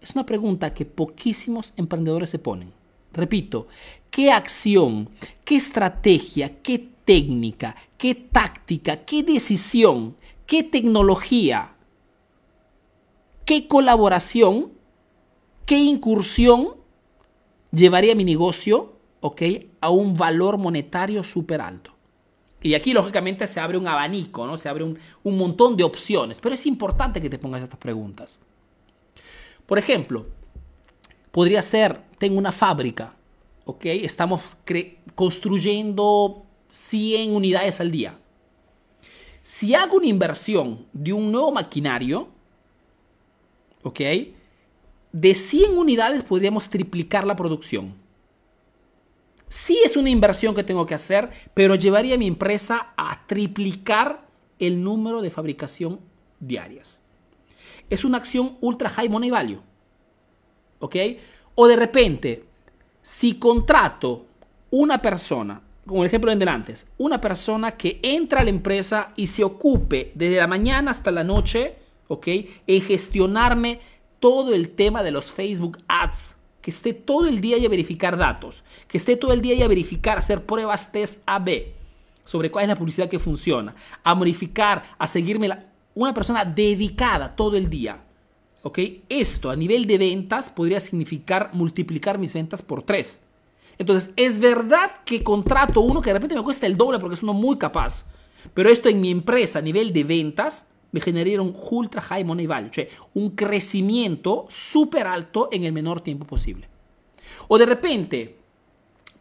Es una pregunta que poquísimos emprendedores se ponen. Repito, ¿qué acción, qué estrategia, qué técnica, qué táctica, qué decisión, qué tecnología qué colaboración, qué incursión llevaría mi negocio a un valor monetario súper alto. Y aquí, lógicamente, se abre un abanico, ¿no? Se abre un, montón de opciones. Pero es importante que te pongas estas preguntas. Por ejemplo, podría ser, tengo una fábrica, ¿ok? Estamos construyendo 100 unidades al día. Si hago una inversión de un nuevo maquinario, ¿ok? De 100 unidades podríamos triplicar la producción. Sí es una inversión que tengo que hacer, pero llevaría a mi empresa a triplicar el número de fabricación diarias. Es una acción ultra high money value. ¿Ok? O de repente, si contrato una persona, como el ejemplo de antes, una persona que entra a la empresa y se ocupe desde la mañana hasta la noche ¿ok? En gestionarme todo el tema de los Facebook Ads, que esté todo el día y a verificar datos, que esté todo el día y a verificar, hacer pruebas test AB sobre cuál es la publicidad que funciona, a modificar, a seguirme una persona dedicada todo el día ¿ok? Esto a nivel de ventas podría significar multiplicar mis ventas por tres. Entonces, es verdad que contrato uno que de repente me cuesta el doble porque es uno muy capaz, pero esto en mi empresa a nivel de ventas me generaría un ultra high money value, sea, un crecimiento súper alto en el menor tiempo posible. O de repente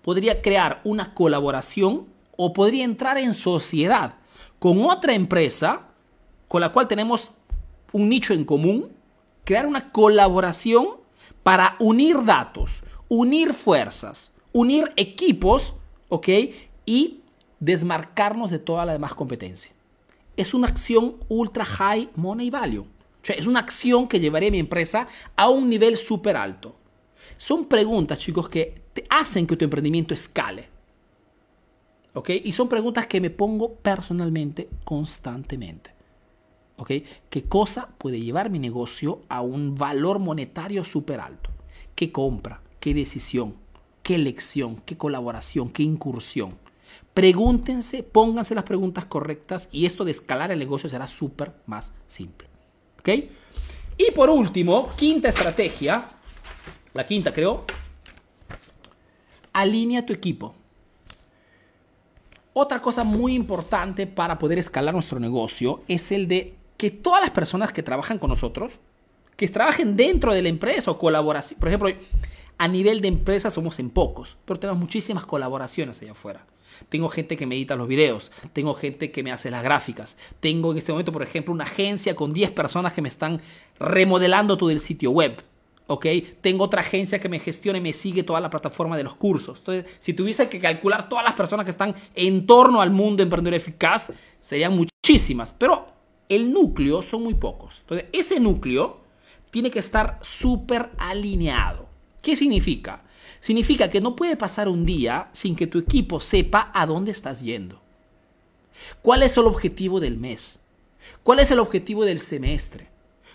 podría crear una colaboración o podría entrar en sociedad con otra empresa con la cual tenemos un nicho en común, crear una colaboración para unir datos, unir fuerzas, unir equipos, ¿ok? Y desmarcarnos de toda la demás competencia. Es una acción ultra high money value. O sea, es una acción que llevaría mi empresa a un nivel súper alto. Son preguntas, chicos, que hacen que tu emprendimiento escale. ¿Ok? Y son preguntas que me pongo personalmente constantemente. ¿Ok? ¿Qué cosa puede llevar mi negocio a un valor monetario súper alto? ¿Qué compra? ¿Qué decisión? qué elección, qué colaboración, qué incursión. Pregúntense, pónganse las preguntas correctas y esto de escalar el negocio será súper más simple. ¿Ok? Y por último, quinta estrategia, la quinta creo, alinea tu equipo. Otra cosa muy importante para poder escalar nuestro negocio es el de que todas las personas que trabajan con nosotros, que trabajen dentro de la empresa o colaboración, por ejemplo, a nivel de empresa somos en pocos, pero tenemos muchísimas colaboraciones allá afuera. Tengo gente que me edita los videos, tengo gente que me hace las gráficas, tengo en este momento, por ejemplo, una agencia con 10 personas que me están remodelando todo el sitio web. ¿ok? Tengo otra agencia que me gestiona y me sigue toda la plataforma de los cursos. Entonces, si tuviese que calcular todas las personas que están en torno al mundo emprendedor eficaz, serían muchísimas, pero el núcleo son muy pocos. Entonces, ese núcleo tiene que estar súper alineado. ¿Qué significa? Significa que no puede pasar un día sin que tu equipo sepa a dónde estás yendo. ¿Cuál es el objetivo del mes? ¿Cuál es el objetivo del semestre?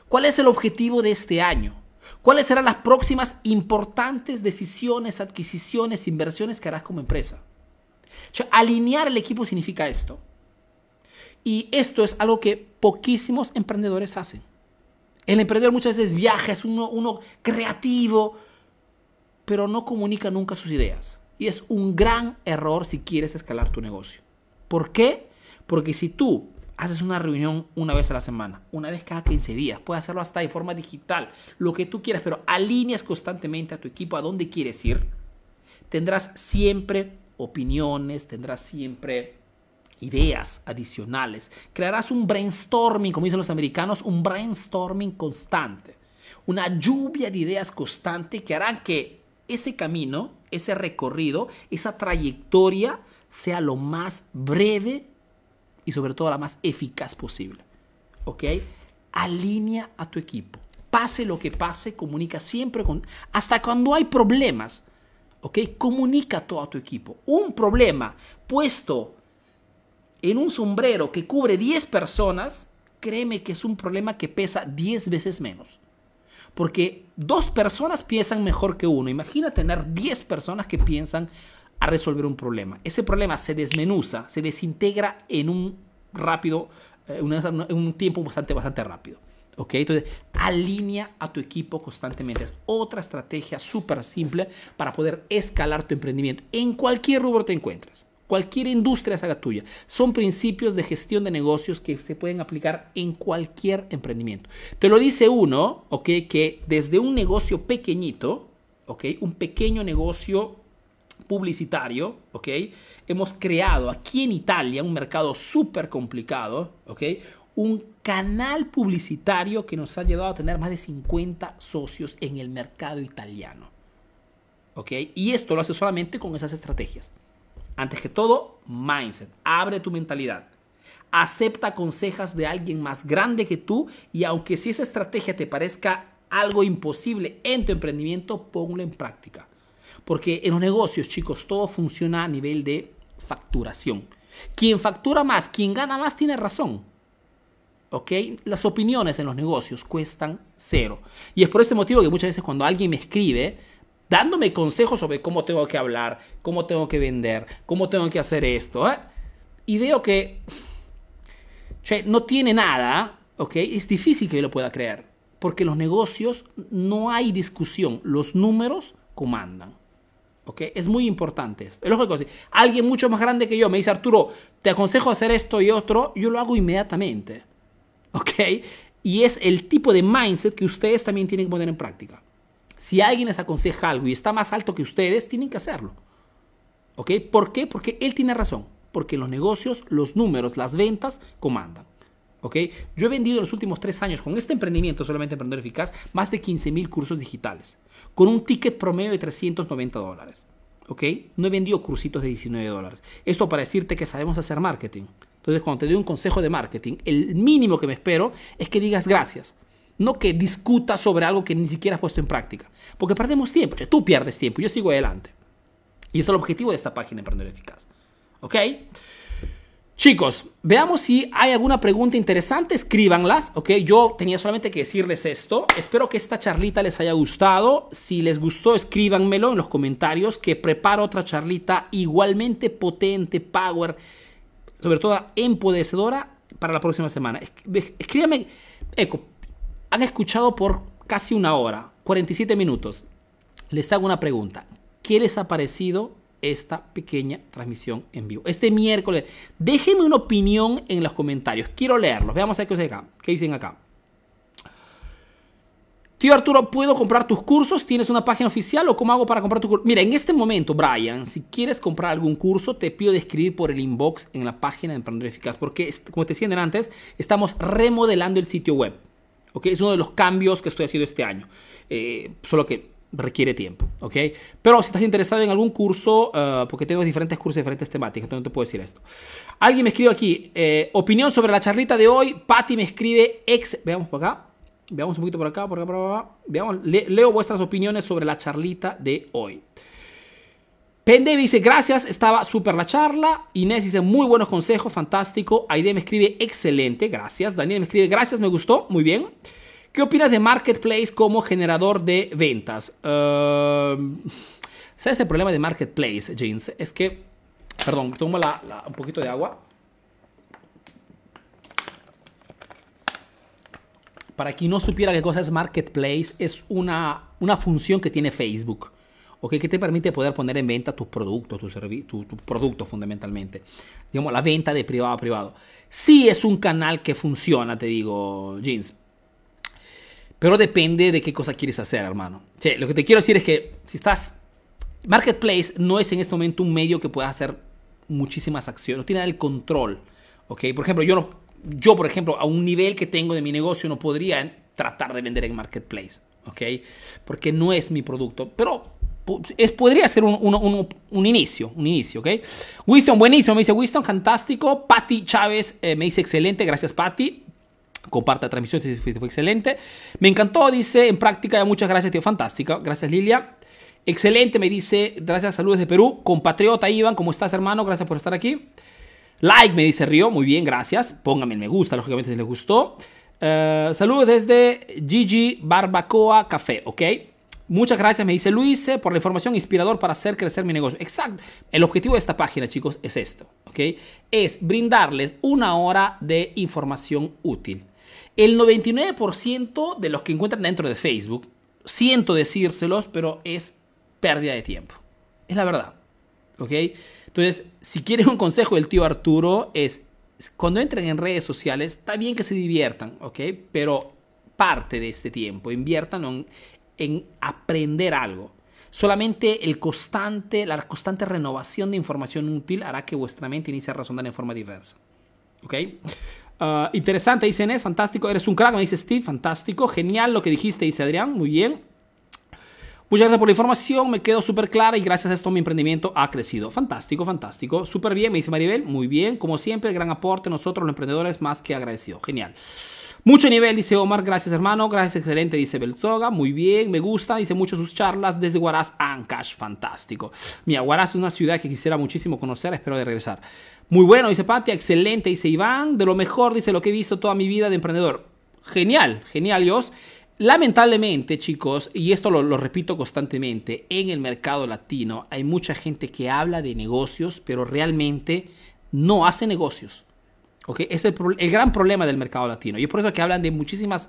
¿Cuál es el objetivo de este año? ¿Cuáles serán las próximas importantes decisiones, adquisiciones, inversiones que harás como empresa? alinear el equipo significa esto. Y esto es algo que poquísimos emprendedores hacen. El emprendedor muchas veces viaja, es uno, creativo, pero no comunica nunca sus ideas. Y es un gran error si quieres escalar tu negocio. ¿Por qué? Porque si tú haces una reunión una vez a la semana, una vez cada 15 días, puedes hacerlo hasta de forma digital, lo que tú quieras, pero alineas constantemente a tu equipo a dónde quieres ir, tendrás siempre opiniones, tendrás siempre ideas adicionales, crearás un brainstorming, como dicen los americanos, un brainstorming constante, una lluvia de ideas constante que harán que ese camino, ese recorrido, esa trayectoria sea lo más breve y sobre todo la más eficaz posible. ¿Ok? Alinea a tu equipo. Pase lo que pase, comunica siempre con... Hasta cuando hay problemas, ¿ok? Comunica todo a tu equipo. Un problema puesto en un sombrero que cubre 10 personas, créeme que es un problema que pesa 10 veces menos. Porque dos personas piensan mejor que uno. Imagina tener 10 personas que piensan a resolver un problema. Ese problema se desmenuza, se desintegra en un rápido, eh, un tiempo bastante, bastante rápido. ¿Ok? Entonces, alinea a tu equipo constantemente. Es otra estrategia súper simple para poder escalar tu emprendimiento en cualquier rubro te encuentres. Cualquier industria haga tuya. Son principios de gestión de negocios que se pueden aplicar en cualquier emprendimiento. Te lo dice uno, ¿ok? Que desde un negocio pequeñito, ¿ok? Un pequeño negocio publicitario, ¿ok? Hemos creado aquí en Italia un mercado súper complicado, ¿ok? Un canal publicitario que nos ha llevado a tener más de 50 socios en el mercado italiano, ¿ok? Y esto lo hace solamente con esas estrategias. Antes que todo, mindset. Abre tu mentalidad. Acepta consejos de alguien más grande que tú y aunque si esa estrategia te parezca algo imposible en tu emprendimiento, ponlo en práctica. Porque en los negocios, chicos, todo funciona a nivel de facturación. Quien factura más, quien gana más, tiene razón. ¿Ok? Las opiniones en los negocios cuestan cero. Y es por ese motivo que muchas veces cuando alguien me escribe, dándome consejos sobre cómo tengo que hablar, cómo tengo que vender, cómo tengo que hacer esto. ¿eh? Y veo que no tiene nada, ¿ok? Es difícil que yo lo pueda creer. Porque los negocios no hay discusión, los números comandan. ¿Ok? Es muy importante esto. Es si alguien mucho más grande que yo me dice, Arturo, te aconsejo hacer esto y otro, yo lo hago inmediatamente. ¿Ok? Y es el tipo de mindset que ustedes también tienen que poner en práctica. Si alguien les aconseja algo y está más alto que ustedes, tienen que hacerlo. ¿Ok? ¿Por qué? Porque él tiene razón. Porque los negocios, los números, las ventas comandan. ¿Ok? Yo he vendido en los últimos tres años con este emprendimiento, solamente Emprendedor Eficaz, más de 15 mil cursos digitales, con un ticket promedio de 390 dólares. ¿Ok? No he vendido cursitos de 19 dólares. Esto para decirte que sabemos hacer marketing. Entonces, cuando te doy un consejo de marketing, el mínimo que me espero es que digas gracias. No que discutas sobre algo que ni siquiera has puesto en práctica. Porque perdemos tiempo. tú pierdes tiempo, yo sigo adelante. Y ese es el objetivo de esta página Emprendedor Eficaz. ¿Ok? Chicos, veamos si hay alguna pregunta interesante, escríbanlas, ¿ok? Yo tenía solamente que decirles esto. Espero que esta charlita les haya gustado. Si les gustó, escríbanmelo en los comentarios, que preparo otra charlita igualmente potente, power, sobre todo empodecedora para la próxima semana. Escríbanme, eco, han escuchado por casi una hora, 47 minutos. Les hago una pregunta. ¿Qué les ha parecido esta pequeña transmisión en vivo. Este miércoles, déjenme una opinión en los comentarios. Quiero leerlos. Veamos a qué acá. ¿Qué dicen acá? Tío Arturo, ¿puedo comprar tus cursos? ¿Tienes una página oficial o cómo hago para comprar tu curso? Mira, en este momento, Brian, si quieres comprar algún curso, te pido de escribir por el inbox en la página de Emprendedor Eficaz, porque, como te decía antes, estamos remodelando el sitio web. ¿Ok? Es uno de los cambios que estoy haciendo este año. Eh, solo que requiere tiempo, ¿ok? Pero si estás interesado en algún curso, uh, porque tengo diferentes cursos diferentes temáticas, entonces no te puedo decir esto. Alguien me escribe aquí, eh, opinión sobre la charlita de hoy. Patty me escribe, ex, veamos por acá, veamos un poquito por acá, por acá, por acá. Veamos, leo vuestras opiniones sobre la charlita de hoy. Pende dice, gracias, estaba súper la charla. Inés dice, muy buenos consejos, fantástico. Aide me escribe, excelente, gracias. Daniel me escribe, gracias, me gustó, muy bien. ¿Qué opinas de Marketplace como generador de ventas? Uh, ¿Sabes el problema de Marketplace, Jeans? Es que, perdón, tomo un poquito de agua. Para quien no supiera qué cosa es Marketplace, es una, una función que tiene Facebook. ¿Okay? que te permite poder poner en venta tus productos, tu, tu, tu producto fundamentalmente. Digamos, la venta de privado a privado. Sí es un canal que funciona, te digo, Jeans pero depende de qué cosa quieres hacer, hermano. lo que te quiero decir es que si estás... Marketplace no es en este momento un medio que pueda hacer muchísimas acciones, no tiene el control. ¿ok? Por ejemplo, yo, no, yo, por ejemplo, a un nivel que tengo de mi negocio no podría tratar de vender en Marketplace. ¿ok? Porque no es mi producto. Pero podría ser un, un, un, inicio, un inicio, ¿ok? Winston, buenísimo, me dice Winston, fantástico. Patty Chávez eh, me dice excelente, gracias Patty comparte la transmisión, fue, fue excelente. Me encantó, dice, en práctica, muchas gracias, tío, fantástica. Gracias, Lilia. Excelente, me dice, gracias, saludos de Perú. Compatriota Iván, ¿cómo estás, hermano? Gracias por estar aquí. Like, me dice Río, muy bien, gracias. Póngame el me gusta, lógicamente, si les gustó. Uh, saludos desde Gigi Barbacoa Café, ¿ok? Muchas gracias, me dice Luis, por la información inspirador para hacer crecer mi negocio. Exacto. El objetivo de esta página, chicos, es esto, ¿ok? Es brindarles una hora de información útil. El 99% de los que encuentran dentro de Facebook, siento decírselos, pero es pérdida de tiempo. Es la verdad. ¿Ok? Entonces, si quieren un consejo del tío Arturo, es cuando entren en redes sociales, está bien que se diviertan, ¿ok? Pero parte de este tiempo, inviertan en, en aprender algo. Solamente el constante, la constante renovación de información útil hará que vuestra mente inicie a razonar en forma diversa. ¿Ok? Ah, interesante, dice Inés, fantástico. Eres un crack, me dice Steve, fantástico. Genial lo que dijiste, dice Adrián, muy bien. Muchas gracias por la información, me quedo súper clara y gracias a esto mi emprendimiento ha crecido. Fantástico, fantástico. Súper bien, me dice Maribel, muy bien. Como siempre, gran aporte nosotros los emprendedores más que agradecido. Genial. Mucho nivel, dice Omar. Gracias, hermano. Gracias, excelente, dice Belzoga. Muy bien, me gusta. Dice mucho sus charlas desde Huaraz, Ancash. Fantástico. Mira, Huaraz es una ciudad que quisiera muchísimo conocer. Espero de regresar. Muy bueno, dice Patia. Excelente, dice Iván. De lo mejor, dice lo que he visto toda mi vida de emprendedor. Genial, genial, Dios. Lamentablemente, chicos, y esto lo, lo, repito constantemente, en el mercado latino hay mucha gente que habla de negocios, pero realmente no hace negocios. ¿Okay? Es el, gran problema del mercado latino. Y por eso que hablan de muchísimas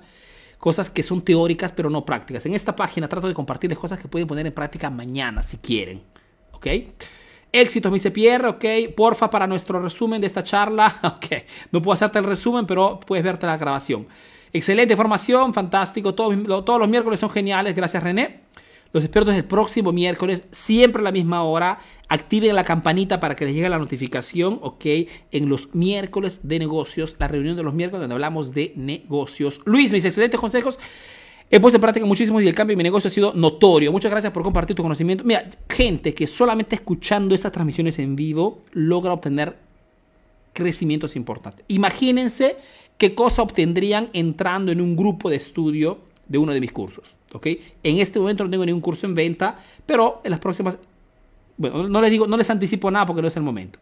cosas que son teóricas pero no prácticas. En esta página trato de compartirles cosas que pueden poner en práctica mañana si quieren. ¿Ok? Éxitos, me dice Pierre, ok. Porfa, para nuestro resumen de esta charla. Ok, no puedo hacerte el resumen, pero puedes verte la grabación. Excelente formación, fantástico. Todos, todos los miércoles son geniales. Gracias, René. Los desde el próximo miércoles, siempre a la misma hora. Activen la campanita para que les llegue la notificación, ¿ok? En los miércoles de negocios, la reunión de los miércoles donde hablamos de negocios. Luis, mis excelentes consejos. He puesto en práctica muchísimos y el cambio en mi negocio ha sido notorio. Muchas gracias por compartir tu conocimiento. Mira, gente que solamente escuchando estas transmisiones en vivo logra obtener crecimientos importantes. Imagínense qué cosa obtendrían entrando en un grupo de estudio de uno de mis cursos. ¿Ok? En este momento no tengo ningún curso en venta, pero en las próximas... Bueno, no les digo, no les anticipo nada porque no es el momento.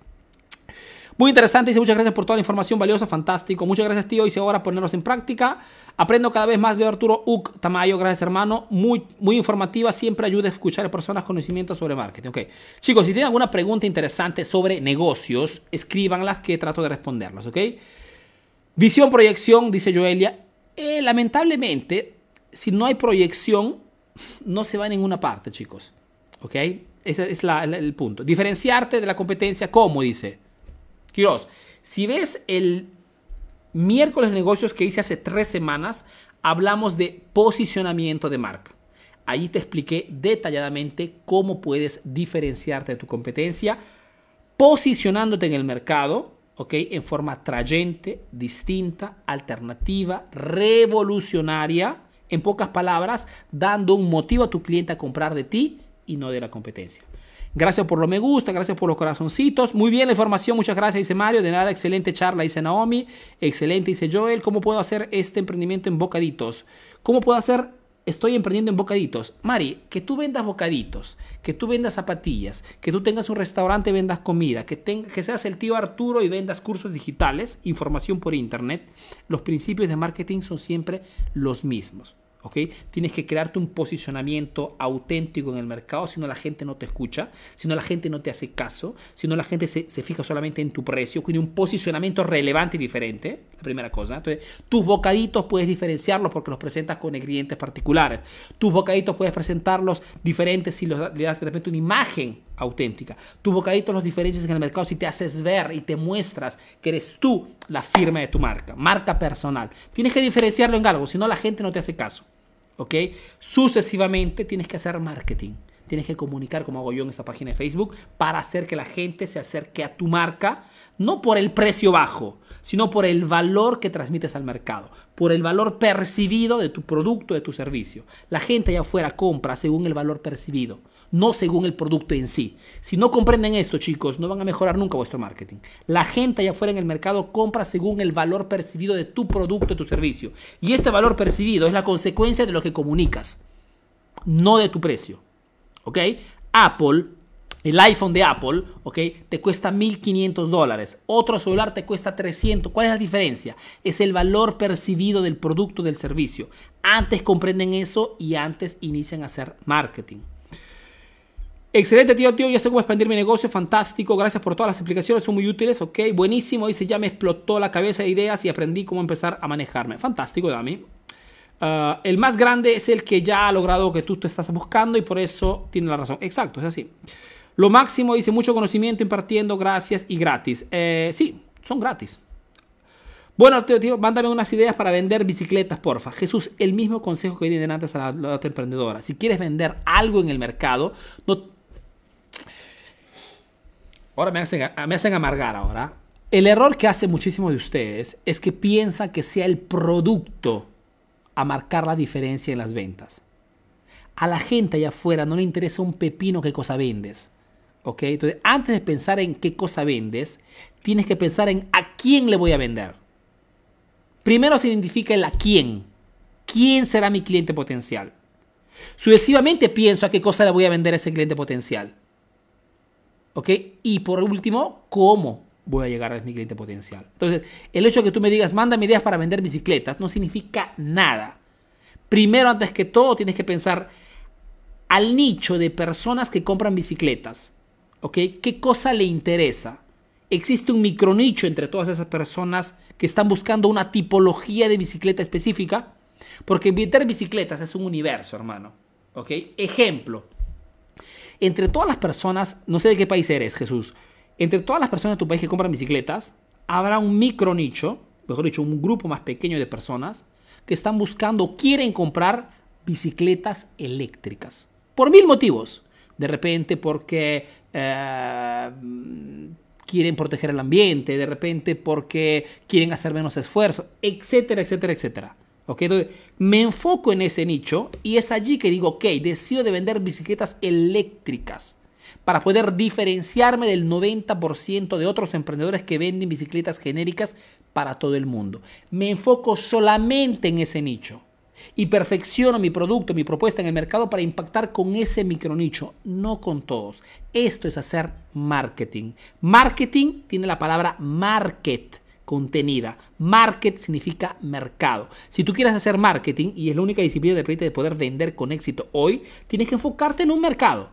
Muy interesante, dice muchas gracias por toda la información valiosa, fantástico. Muchas gracias, tío. Y ahora ponerlos en práctica. Aprendo cada vez más. Veo Arturo Uc Tamayo, gracias, hermano. Muy, muy informativa. Siempre ayuda a escuchar a personas conocimientos sobre marketing. Ok. Chicos, si tienen alguna pregunta interesante sobre negocios, escríbanlas que trato de responderlas. Ok. Visión, proyección, dice Joelia. Eh, lamentablemente, si no hay proyección, no se va a ninguna parte, chicos. ¿Ok? Ese es el punto. Diferenciarte de la competencia, ¿cómo? Dice. Quiroz, si ves el miércoles negocios que hice hace tres semanas, hablamos de posicionamiento de marca. Allí te expliqué detalladamente cómo puedes diferenciarte de tu competencia posicionándote en el mercado, ¿ok? En forma trayente, distinta, alternativa, revolucionaria, en pocas palabras, dando un motivo a tu cliente a comprar de ti y no de la competencia. Gracias por lo me gusta, gracias por los corazoncitos. Muy bien la información, muchas gracias, dice Mario. De nada, excelente charla, dice Naomi. Excelente, dice Joel. ¿Cómo puedo hacer este emprendimiento en bocaditos? ¿Cómo puedo hacer? Estoy emprendiendo en bocaditos. Mari, que tú vendas bocaditos, que tú vendas zapatillas, que tú tengas un restaurante y vendas comida, que, que seas el tío Arturo y vendas cursos digitales, información por internet. Los principios de marketing son siempre los mismos. Tienes que crearte un posicionamiento auténtico en el mercado, si no la gente no te escucha, si no la gente no te hace caso, si no la gente se, fija solamente en tu precio, tiene un posicionamiento relevante y diferente, la primera cosa. Entonces, tus bocaditos puedes diferenciarlos porque los presentas con ingredientes particulares. Tus bocaditos puedes presentarlos diferentes si los, le das de repente una imagen auténtica. Tus bocaditos los diferencias en el mercado si te haces ver y te muestras que eres tú la firma de tu marca, marca personal. Tienes que diferenciarlo en algo, si no la gente no te hace caso. ¿Ok? Sucesivamente tienes que hacer marketing. Tienes que comunicar como hago yo en esta página de Facebook para hacer que la gente se acerque a tu marca, no por el precio bajo, sino por el valor que transmites al mercado, por el valor percibido de tu producto, de tu servicio. La gente allá afuera compra según el valor percibido no según el producto en sí. Si no comprenden esto, chicos, no van a mejorar nunca vuestro marketing. La gente allá afuera en el mercado compra según el valor percibido de tu producto, de tu servicio. Y este valor percibido es la consecuencia de lo que comunicas, no de tu precio. ¿Ok? Apple el iPhone de Apple, ¿ok? Te cuesta 1.500 dólares. Otro celular te cuesta 300. ¿Cuál es la diferencia? Es el valor percibido del producto, del servicio. Antes comprenden eso y antes inician a hacer marketing. Excelente, tío, tío. Ya sé cómo expandir mi negocio. Fantástico. Gracias por todas las explicaciones. Son muy útiles. Ok, buenísimo. Dice, ya me explotó la cabeza de ideas y aprendí cómo empezar a manejarme. Fantástico, Dami. Uh, el más grande es el que ya ha logrado que tú te estás buscando y por eso tiene la razón. Exacto, es así. Lo máximo dice mucho conocimiento impartiendo, gracias y gratis. Eh, sí, son gratis. Bueno, tío, tío, mándame unas ideas para vender bicicletas, porfa. Jesús, el mismo consejo que di antes a la, otra emprendedora. Si quieres vender algo en el mercado, no, Ahora me hacen, me hacen amargar ahora. El error que hace muchísimos de ustedes es que piensan que sea el producto a marcar la diferencia en las ventas. A la gente allá afuera no le interesa un pepino qué cosa vendes. ¿Ok? Entonces, antes de pensar en qué cosa vendes, tienes que pensar en a quién le voy a vender. Primero se identifica el a quién. ¿Quién será mi cliente potencial? Sucesivamente pienso a qué cosa le voy a vender a ese cliente potencial. ¿Ok? Y por último, ¿cómo voy a llegar a mi cliente potencial? Entonces, el hecho de que tú me digas, mándame ideas para vender bicicletas, no significa nada. Primero, antes que todo, tienes que pensar al nicho de personas que compran bicicletas. ¿Ok? ¿Qué cosa le interesa? Existe un micronicho entre todas esas personas que están buscando una tipología de bicicleta específica. Porque vender bicicletas es un universo, hermano. ¿Ok? Ejemplo. Entre todas las personas, no sé de qué país eres, Jesús, entre todas las personas de tu país que compran bicicletas, habrá un micro nicho, mejor dicho, un grupo más pequeño de personas que están buscando, quieren comprar bicicletas eléctricas. Por mil motivos. De repente porque eh, quieren proteger el ambiente, de repente porque quieren hacer menos esfuerzo, etcétera, etcétera, etcétera. Entonces, me enfoco en ese nicho y es allí que digo, ok, decido de vender bicicletas eléctricas para poder diferenciarme del 90% de otros emprendedores que venden bicicletas genéricas para todo el mundo. Me enfoco solamente en ese nicho y perfecciono mi producto, mi propuesta en el mercado para impactar con ese micronicho, no con todos. Esto es hacer marketing. Marketing tiene la palabra market contenida. Market significa mercado. Si tú quieres hacer marketing y es la única disciplina de de poder vender con éxito hoy, tienes que enfocarte en un mercado.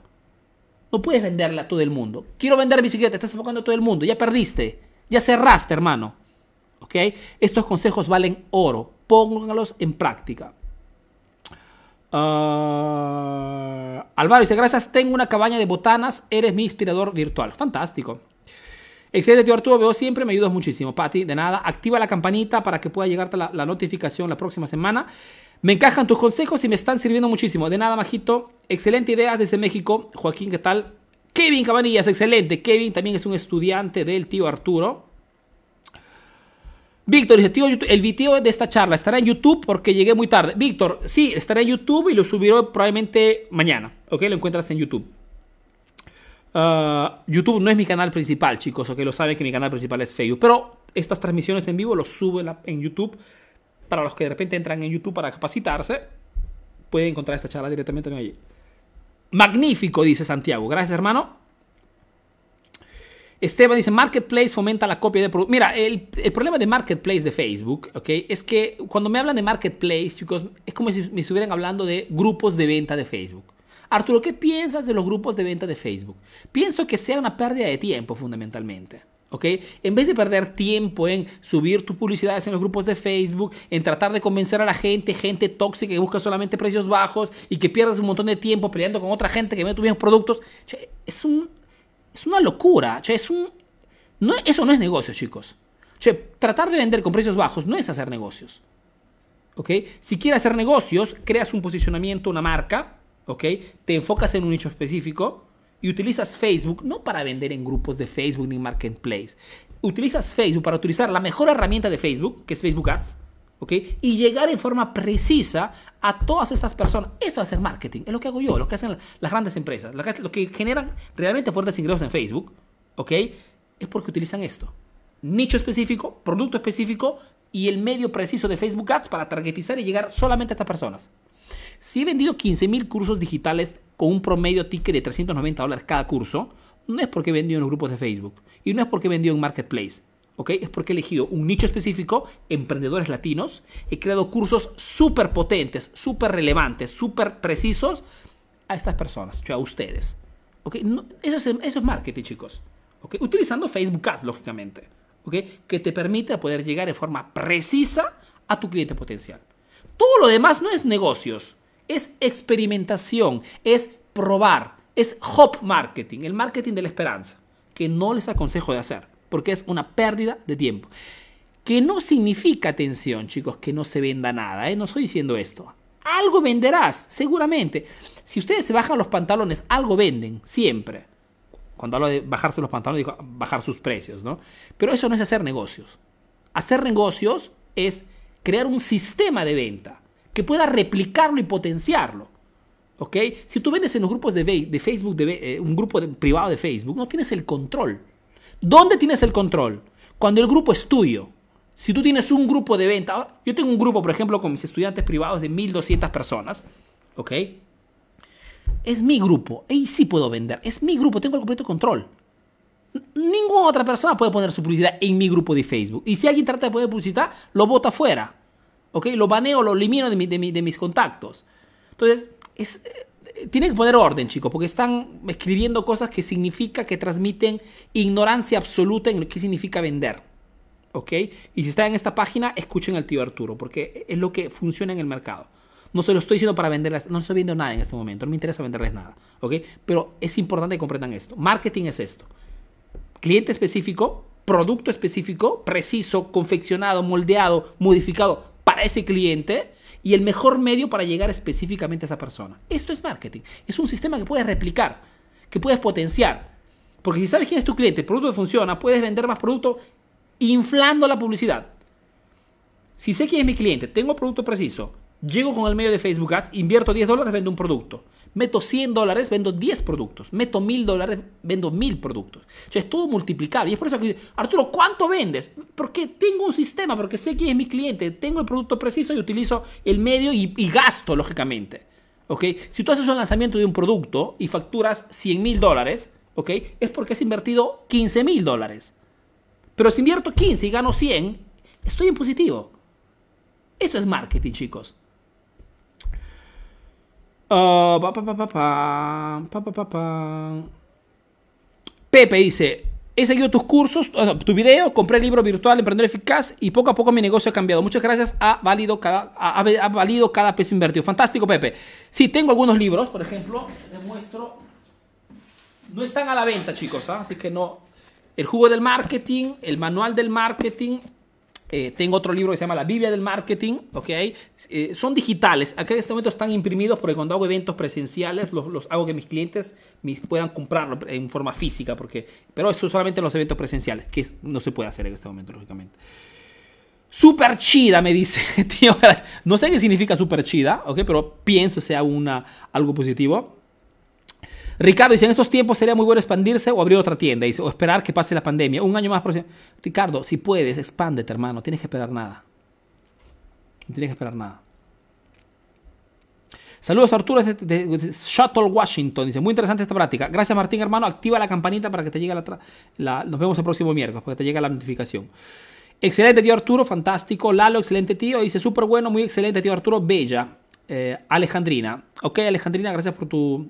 No puedes venderle a todo el mundo. Quiero vender bicicleta, estás enfocando a todo el mundo, ya perdiste, ya cerraste, hermano. ¿Ok? Estos consejos valen oro. Pónganlos en práctica. Uh, Álvaro dice, gracias, tengo una cabaña de botanas, eres mi inspirador virtual. Fantástico. Excelente, tío Arturo, veo siempre, me ayudas muchísimo. Pati, de nada, activa la campanita para que pueda llegarte la, notificación la próxima semana. Me encajan tus consejos y me están sirviendo muchísimo. De nada, majito. Excelente ideas desde México. Joaquín, ¿qué tal? Kevin Cabanillas, excelente. Kevin también es un estudiante del tío Arturo. Víctor dice, tío, el video de esta charla estará en YouTube porque llegué muy tarde. Víctor, sí, estará en YouTube y lo subiré probablemente mañana. ¿Ok? Lo encuentras en YouTube. Ah, YouTube no es mi canal principal, chicos, ok, lo saben que mi canal principal es Facebook, pero estas transmisiones en vivo los subo en, YouTube. Para los que de repente entran en YouTube para capacitarse, pueden encontrar esta charla directamente allí. Magnífico, dice Santiago. Gracias, hermano. Esteban dice, Marketplace fomenta la copia de productos. Mira, el, el, problema de Marketplace de Facebook, ¿ok? Es que cuando me hablan de Marketplace, chicos, es como si me estuvieran hablando de grupos de venta de Facebook. Arturo, ¿qué piensas de los grupos de venta de Facebook? Pienso que sea una pérdida de tiempo fundamentalmente. ¿ok? En vez de perder tiempo en subir tus publicidades en los grupos de Facebook, en tratar de convencer a la gente, gente tóxica que busca solamente precios bajos y que pierdas un montón de tiempo peleando con otra gente que vende tus mismos productos, es, un, es una locura. es un, no, eso no es negocio, chicos. tratar de vender con precios bajos no es hacer negocios. ¿ok? Si quieres hacer negocios, creas un posicionamiento, una marca, ¿ok? Te enfocas en un nicho específico y utilizas Facebook no para vender en grupos de Facebook ni Marketplace. Utilizas Facebook para utilizar la mejor herramienta de Facebook, que es Facebook Ads, ¿ok? Y llegar en forma precisa a todas estas personas. Esto es hacer marketing, es lo que hago yo, lo que hacen las grandes empresas, lo que generan realmente fuertes ingresos en Facebook, ¿ok? Es porque utilizan esto. Nicho específico, producto específico y el medio preciso de Facebook Ads para targetizar y llegar solamente a estas personas. Si he vendido 15.000 cursos digitales con un promedio ticket de 390 dólares cada curso, no es porque he vendido en los grupos de Facebook y no es porque he vendido en Marketplace. ¿ok? Es porque he elegido un nicho específico, emprendedores latinos, he creado cursos súper potentes, súper relevantes, súper precisos a estas personas, a ustedes. ¿ok? eso, es, eso es marketing, chicos. ¿ok? Utilizando Facebook Ads, lógicamente, ¿ok? que te permite poder llegar de forma precisa a tu cliente potencial. Todo lo demás no es negocios es experimentación, es probar, es hop marketing, el marketing de la esperanza, que no les aconsejo de hacer, porque es una pérdida de tiempo. Que no significa, atención chicos, que no se venda nada, ¿eh? no estoy diciendo esto. Algo venderás, seguramente. Si ustedes se bajan los pantalones, algo venden, siempre. Cuando hablo de bajarse los pantalones, digo bajar sus precios, ¿no? Pero eso no es hacer negocios. Hacer negocios es crear un sistema de venta que pueda replicarlo y potenciarlo. ¿Ok? Si tú vendes en los grupos de, Facebook, de, eh, un grupo privado de Facebook, no tienes el control. ¿Dónde tienes el control? Cuando el grupo es tuyo. Si tú tienes un grupo de venta, yo tengo un grupo, por ejemplo, con mis estudiantes privados de 1200 personas, ¿ok? Es mi grupo, ahí sí puedo vender, es mi grupo, tengo el completo control. Ninguna otra persona puede poner su publicidad en mi grupo de Facebook. Y si alguien trata de poner publicidad, lo bota fuera. ¿Ok? Lo baneo, lo elimino de, de, mis contactos. Entonces, es, eh, tienen que poner orden, chicos, porque están escribiendo cosas que significa que transmiten ignorancia absoluta en lo que significa vender. ¿ok? Y si están en esta página, escuchen al tío Arturo, porque es lo que funciona en el mercado. No se lo estoy diciendo para venderles, no estoy viendo nada en este momento, no me interesa venderles nada, ¿ok? Pero es importante que comprendan esto. Marketing es esto. Cliente específico, producto específico, preciso, confeccionado, moldeado, modificado para ese cliente y el mejor medio para llegar específicamente a esa persona. Esto es marketing. Es un sistema que puedes replicar, que puedes potenciar. Porque si sabes quién es tu cliente, el producto funciona, puedes vender más producto inflando la publicidad. Si sé quién es mi cliente, tengo producto preciso, llego con el medio de Facebook Ads, invierto 10 dólares, vendo un producto. Meto 100 dólares, vendo 10 productos. Meto 1000 dólares, vendo 1000 productos. O sea, es todo multiplicable. Y es por eso que, Arturo, ¿cuánto vendes? Porque tengo un sistema, porque sé quién es mi cliente, tengo el producto preciso y utilizo el medio y, y gasto, lógicamente. ¿Ok? Si tú haces un lanzamiento de un producto y facturas 100 mil dólares, ¿ok? Es porque has invertido 15 mil dólares. Pero si invierto 15 y gano 100, estoy en positivo. Esto es marketing, chicos. Pepe dice, he seguido tus cursos, tu video, compré el libro virtual Emprendedor Eficaz y poco a poco mi negocio ha cambiado. Muchas gracias, ha valido cada, ha, valido cada peso invertido. Fantástico, Pepe. Sí, tengo algunos libros, por ejemplo, demuestro. No están a la venta, chicos, ¿ah? así que no. El jugo del marketing, el manual del marketing, eh, tengo otro libro que se llama La Biblia del Marketing, ¿ok? Eh, son digitales. Acá en este momento están imprimidos porque cuando hago eventos presenciales los, hago que mis clientes puedan comprarlo en forma física, porque, pero eso solamente en los eventos presenciales, que no se puede hacer en este momento, lógicamente. Super chida, me dice, tío. No sé qué significa super chida, ¿ok? Pero pienso sea una, algo positivo. Ricardo dice, en estos tiempos sería muy bueno expandirse o abrir otra tienda o esperar que pase la pandemia. Un año más. Ricardo, si puedes, expándete, hermano. Tienes que esperar nada. No tienes que esperar nada. Saludos Arturo de, Shuttle Washington. Dice, muy interesante esta práctica. Gracias Martín, hermano. Activa la campanita para que te llegue la, Nos vemos el próximo miércoles, para que te llegue la notificación. Excelente tío Arturo, fantástico. Lalo, excelente tío. Dice, súper bueno, muy excelente tío Arturo. Bella. Eh, Alejandrina. Ok, Alejandrina, gracias por tu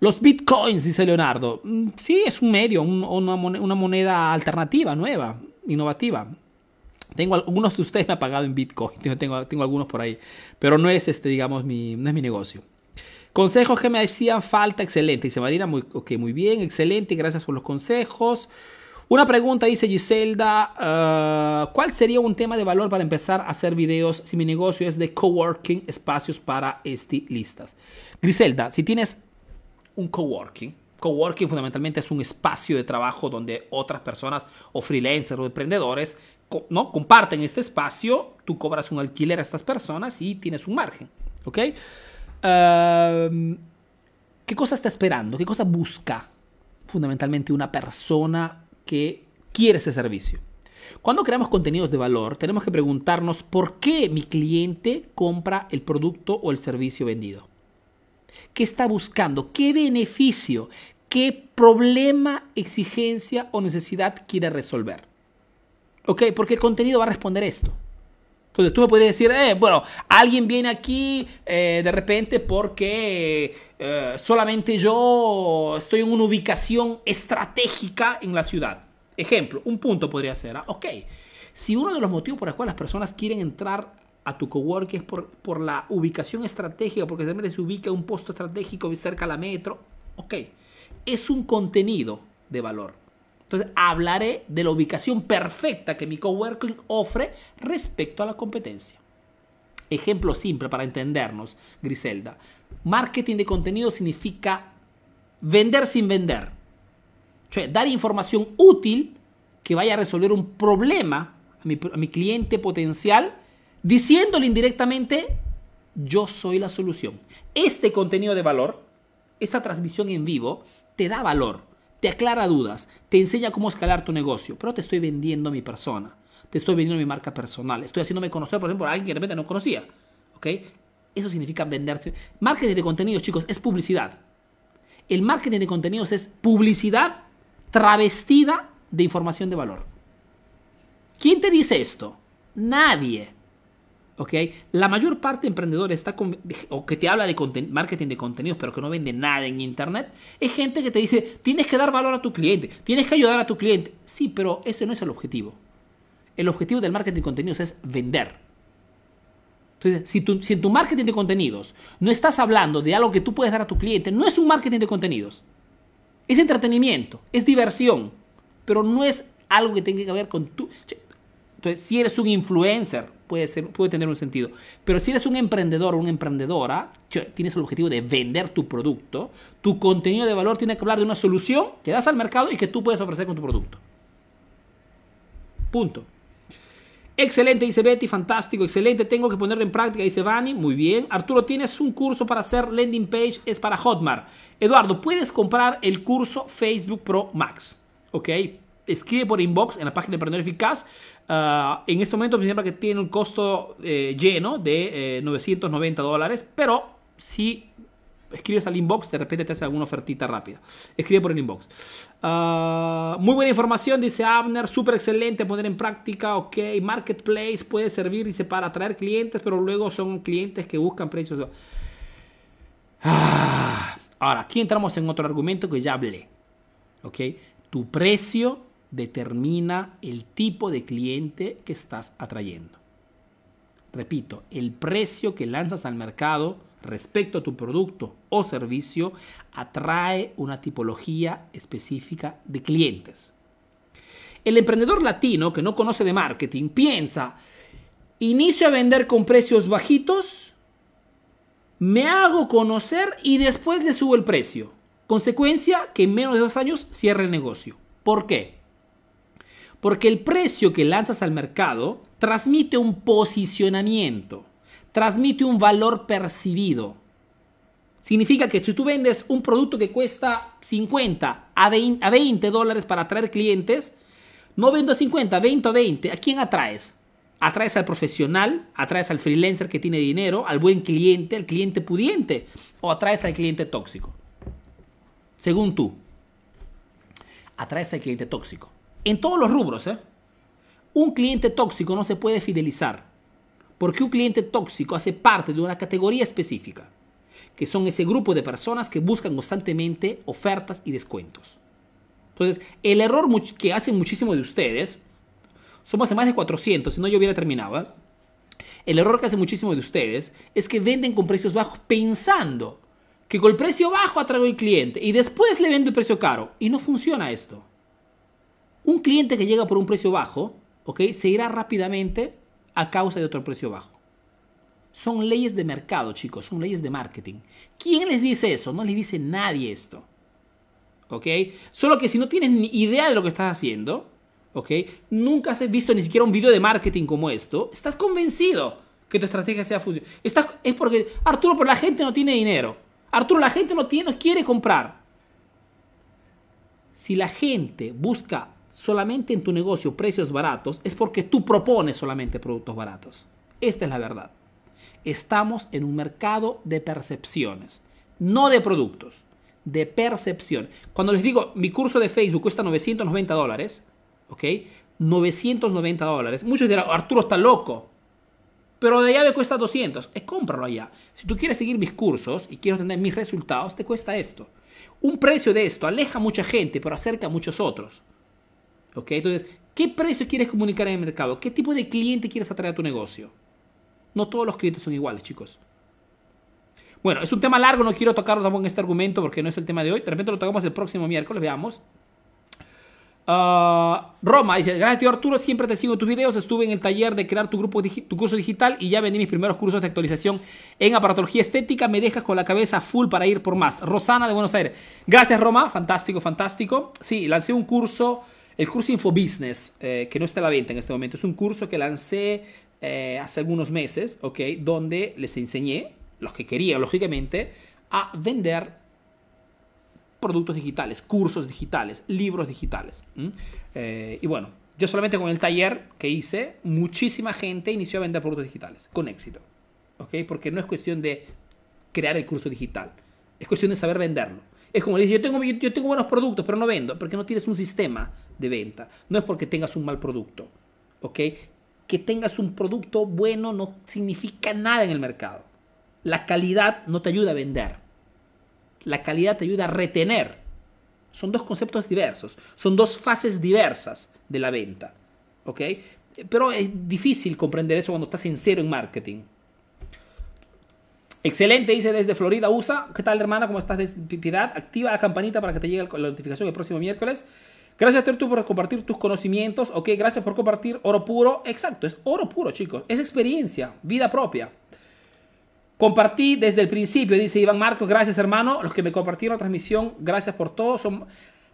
los bitcoins, dice Leonardo. Mm, sí, es un medio, una, moneda alternativa, nueva, innovativa. Tengo algunos de ustedes me han pagado en Bitcoin, tengo, algunos por ahí, pero no es este, digamos, mi, no es mi negocio. Consejos que me hacían falta, excelente. Dice Marina, muy, ok, muy bien, excelente, gracias por los consejos. Una pregunta, dice Giselda, ah, ¿cuál sería un tema de valor para empezar a hacer videos si mi negocio es de coworking, espacios para estilistas? Griselda, si tienes un coworking. Coworking fundamentalmente es un espacio de trabajo donde otras personas o freelancers o emprendedores ¿no? comparten este espacio, tú cobras un alquiler a estas personas y tienes un margen. ¿Ok? ¿Qué cosa está esperando? ¿Qué cosa busca fundamentalmente una persona que quiere ese servicio? Cuando creamos contenidos de valor, tenemos que preguntarnos por qué mi cliente compra el producto o el servicio vendido. ¿Qué está buscando? ¿Qué beneficio? ¿Qué problema, exigencia o necesidad quiere resolver? ¿Ok? Porque el contenido va a responder esto. Entonces tú me puedes decir, eh, bueno, alguien viene aquí eh, de repente porque eh, solamente yo estoy en una ubicación estratégica en la ciudad. Ejemplo, un punto podría ser, ah, ok, si uno de los motivos por los cuales las personas quieren entrar a tu cowork es por, por la ubicación estratégica, porque realmente se ubica un puesto estratégico cerca a la metro. Ok, es un contenido de valor. Entonces hablaré de la ubicación perfecta que mi coworking ofre respecto a la competencia. Ejemplo simple para entendernos, Griselda. Marketing de contenido significa vender sin vender. Sea, dar información útil que vaya a resolver un problema a mi cliente potencial diciéndole indirectamente, yo soy la solución. Este contenido de valor, esta transmisión en vivo, te da valor, te aclara dudas, te enseña cómo escalar tu negocio, pero te estoy vendiendo mi persona, te estoy vendiendo mi marca personal, estoy haciéndome conocer, por ejemplo, a alguien que de repente no conocía. ¿Ok? Eso significa venderse. Marketing de contenidos, chicos, es publicidad. El marketing de contenidos es publicidad travestida de información de valor. ¿Quién te dice esto? Nadie. ¿Ok? La mayor parte de emprendedores está o que te habla de marketing de contenidos, pero que no vende nada en Internet, es gente que te dice, tienes que dar valor a tu cliente, tienes que ayudar a tu cliente. Sí, pero ese no es el objetivo. El objetivo del marketing de contenidos es vender. Entonces, si, si en tu marketing de contenidos no estás hablando de algo que tú puedes dar a tu cliente, no es un marketing de contenidos. Es entretenimiento, es diversión, pero no es algo que tenga que ver con tu... Entonces, si eres un influencer, puede, ser, puede tener un sentido. Pero si eres un emprendedor o una emprendedora, tienes el objetivo de vender tu producto, tu contenido de valor tiene que hablar de una solución que das al mercado y que tú puedes ofrecer con tu producto. Punto. Excelente, dice Betty, fantástico, excelente. Tengo que ponerlo en práctica, dice Vani. Muy bien. Arturo, tienes un curso para hacer landing page, es para Hotmart. Eduardo, puedes comprar el curso Facebook Pro Max. ¿Ok? Escribe por inbox en la página de Emprendedor Eficaz. Ah, en este momento, me que tiene un costo eh, lleno de 990 eh, dólares, pero si escribes al inbox, de repente te hace alguna ofertita rápida. Escribe por el inbox. Ah, muy buena información, dice Abner, súper excelente, poner en práctica, ok, Marketplace puede servir, dice, para atraer clientes, pero luego son clientes que buscan precios. Ah, ahora, aquí entramos en otro argumento que ya hablé, ok, tu precio determina el tipo de cliente que estás atrayendo. Repito, el precio que lanzas al mercado respecto a tu producto o servicio atrae una tipología específica de clientes. El emprendedor latino que no conoce de marketing piensa, inicio a vender con precios bajitos, me hago conocer y después le subo el precio. Consecuencia que en menos de dos años cierre el negocio. ¿Por qué? Porque el precio que lanzas al mercado transmite un posicionamiento transmite un valor percibido. Significa que si tú vendes un producto que cuesta 50 a 20, dólares para atraer clientes, no vendo a 50, 20 a 20, ¿a quién atraes? Atraes al profesional, atraes al freelancer que tiene dinero, al buen cliente, al cliente pudiente, o atraes al cliente tóxico. Según tú, atraes al cliente tóxico. En todos los rubros, ¿eh? Un cliente tóxico no se puede fidelizar. Porque un cliente tóxico hace parte de una categoría específica, que son ese grupo de personas que buscan constantemente ofertas y descuentos. Entonces, el error que hacen muchísimos de ustedes, somos más de 400, si no yo hubiera terminado, ¿eh? el error que hacen muchísimos de ustedes es que venden con precios bajos pensando que con el precio bajo atraigo al cliente y después le vendo el precio caro. Y no funciona esto. Un cliente que llega por un precio bajo, ¿ok? Se irá rápidamente a causa de otro precio bajo. Son leyes de mercado, chicos, son leyes de marketing. ¿Quién les dice eso? No les dice nadie esto. ¿Ok? Solo que si no tienes ni idea de lo que estás haciendo, ¿ok? Nunca has visto ni siquiera un video de marketing como esto, estás convencido que tu estrategia sea funcional. Es porque, Arturo, por la gente no tiene dinero. Arturo, la gente no, tiene, no quiere comprar. Si la gente busca solamente en tu negocio precios baratos es porque tú propones solamente productos baratos. Esta es la verdad. Estamos en un mercado de percepciones, no de productos, de percepción. Cuando les digo, mi curso de Facebook cuesta 990 dólares, ¿ok? 990 dólares. Muchos dirán, Arturo está loco. Pero de allá me cuesta 200. Es cómpralo allá. Si tú quieres seguir mis cursos y quieres tener mis resultados, te cuesta esto. Un precio de esto aleja a mucha gente, pero acerca a muchos otros. Entonces, ¿qué precio quieres comunicar en el mercado? ¿Qué tipo de cliente quieres atraer a tu negocio? No todos los clientes son iguales, chicos. Bueno, es un tema largo, no quiero tocarlo tampoco en este argumento porque no es el tema de hoy. De repente lo tocamos el próximo miércoles, veamos. Ah, Roma dice, gracias tío Arturo, siempre te sigo tus videos, estuve en el taller de crear tu, grupo tu curso digital y ya vendí mis primeros cursos de actualización en aparatología estética, me dejas con la cabeza full para ir por más. Rosana de Buenos Aires, gracias Roma, fantástico, fantástico. Sí, lancé un curso el curso Infobusiness, eh, que no está a la venta en este momento, es un curso que lancé eh, hace algunos meses, ¿ok? Donde les enseñé, los que quería, lógicamente, a vender productos digitales, cursos digitales, libros digitales. Eh, y bueno, yo solamente con el taller que hice, muchísima gente inició a vender productos digitales, con éxito. ¿Ok? Porque no es cuestión de crear el curso digital, es cuestión de saber venderlo. Es como dice, yo tengo, yo tengo buenos productos, pero no vendo, porque no tienes un sistema de venta. No es porque tengas un mal producto. ¿Ok? Que tengas un producto bueno no significa nada en el mercado. La calidad no te ayuda a vender. La calidad te ayuda a retener. Son dos conceptos diversos. Son dos fases diversas de la venta. ¿Ok? pero es difícil comprender eso cuando estás en cero en marketing. Excelente, dice desde Florida, USA. ¿Qué tal, hermana? ¿Cómo estás? Piedad, activa la campanita para que te llegue la notificación el próximo miércoles. Gracias, Tertu, por compartir tus conocimientos. Ok, gracias por compartir oro puro. Exacto, es oro puro, chicos. Es experiencia, vida propia. Compartí desde el principio, dice Iván Marcos. Gracias, hermano. Los que me compartieron la transmisión, gracias por todo. Son,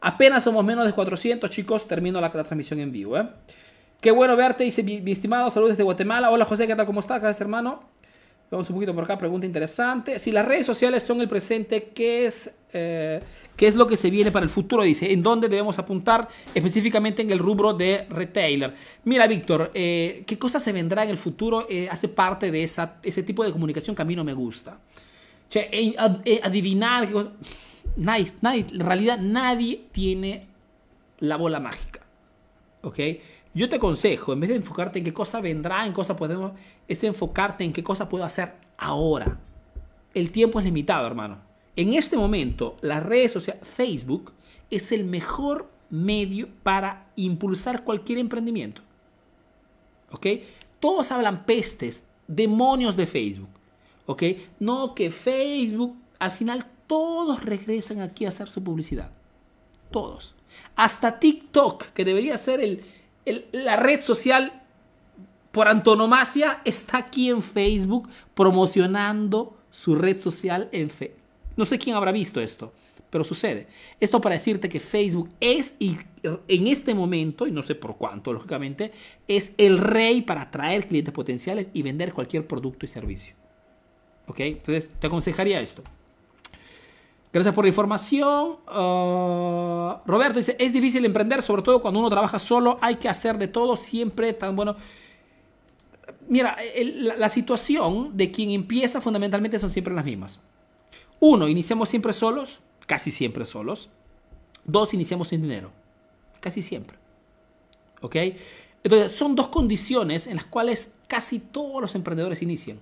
apenas somos menos de 400, chicos. Termino la, transmisión en vivo. ¿eh? Qué bueno verte, dice mi, mi, estimado. Saludos desde Guatemala. Hola, José, ¿qué tal? ¿Cómo estás? Gracias, hermano. Vamos un poquito por acá, pregunta interesante. Si las redes sociales son el presente, ¿qué es, eh, ¿qué es lo que se viene para el futuro? Dice, ¿en dónde debemos apuntar específicamente en el rubro de retailer? Mira, Víctor, eh, ¿qué cosa se vendrá en el futuro? Eh, hace parte de esa, ese tipo de comunicación que a mí no me gusta. O sea, adivinar, nadie, nadie, en realidad nadie tiene la bola mágica. ¿Ok? Yo te aconsejo, en vez de enfocarte en qué cosa vendrá, en cosa podemos, es enfocarte en qué cosa puedo hacer ahora. El tiempo es limitado, hermano. En este momento, las redes sociales, Facebook es el mejor medio para impulsar cualquier emprendimiento. ¿Ok? Todos hablan pestes, demonios de Facebook. ¿Ok? No que Facebook, al final todos regresan aquí a hacer su publicidad. Todos. Hasta TikTok, que debería ser el, la red social por antonomasia está aquí en Facebook promocionando su red social en fe. No sé quién habrá visto esto, pero sucede. Esto para decirte que Facebook es, y en este momento, y no sé por cuánto, lógicamente, es el rey para atraer clientes potenciales y vender cualquier producto y servicio. ¿Ok? Entonces, te aconsejaría esto. Gracias por la información. Ah, Roberto dice, es difícil emprender, sobre todo cuando uno trabaja solo, hay que hacer de todo siempre tan bueno. Mira, la, situación de quien empieza fundamentalmente son siempre las mismas. Uno, iniciamos siempre solos, casi siempre solos. Dos, iniciamos sin dinero, casi siempre. ¿Ok? Entonces, son dos condiciones en las cuales casi todos los emprendedores inician.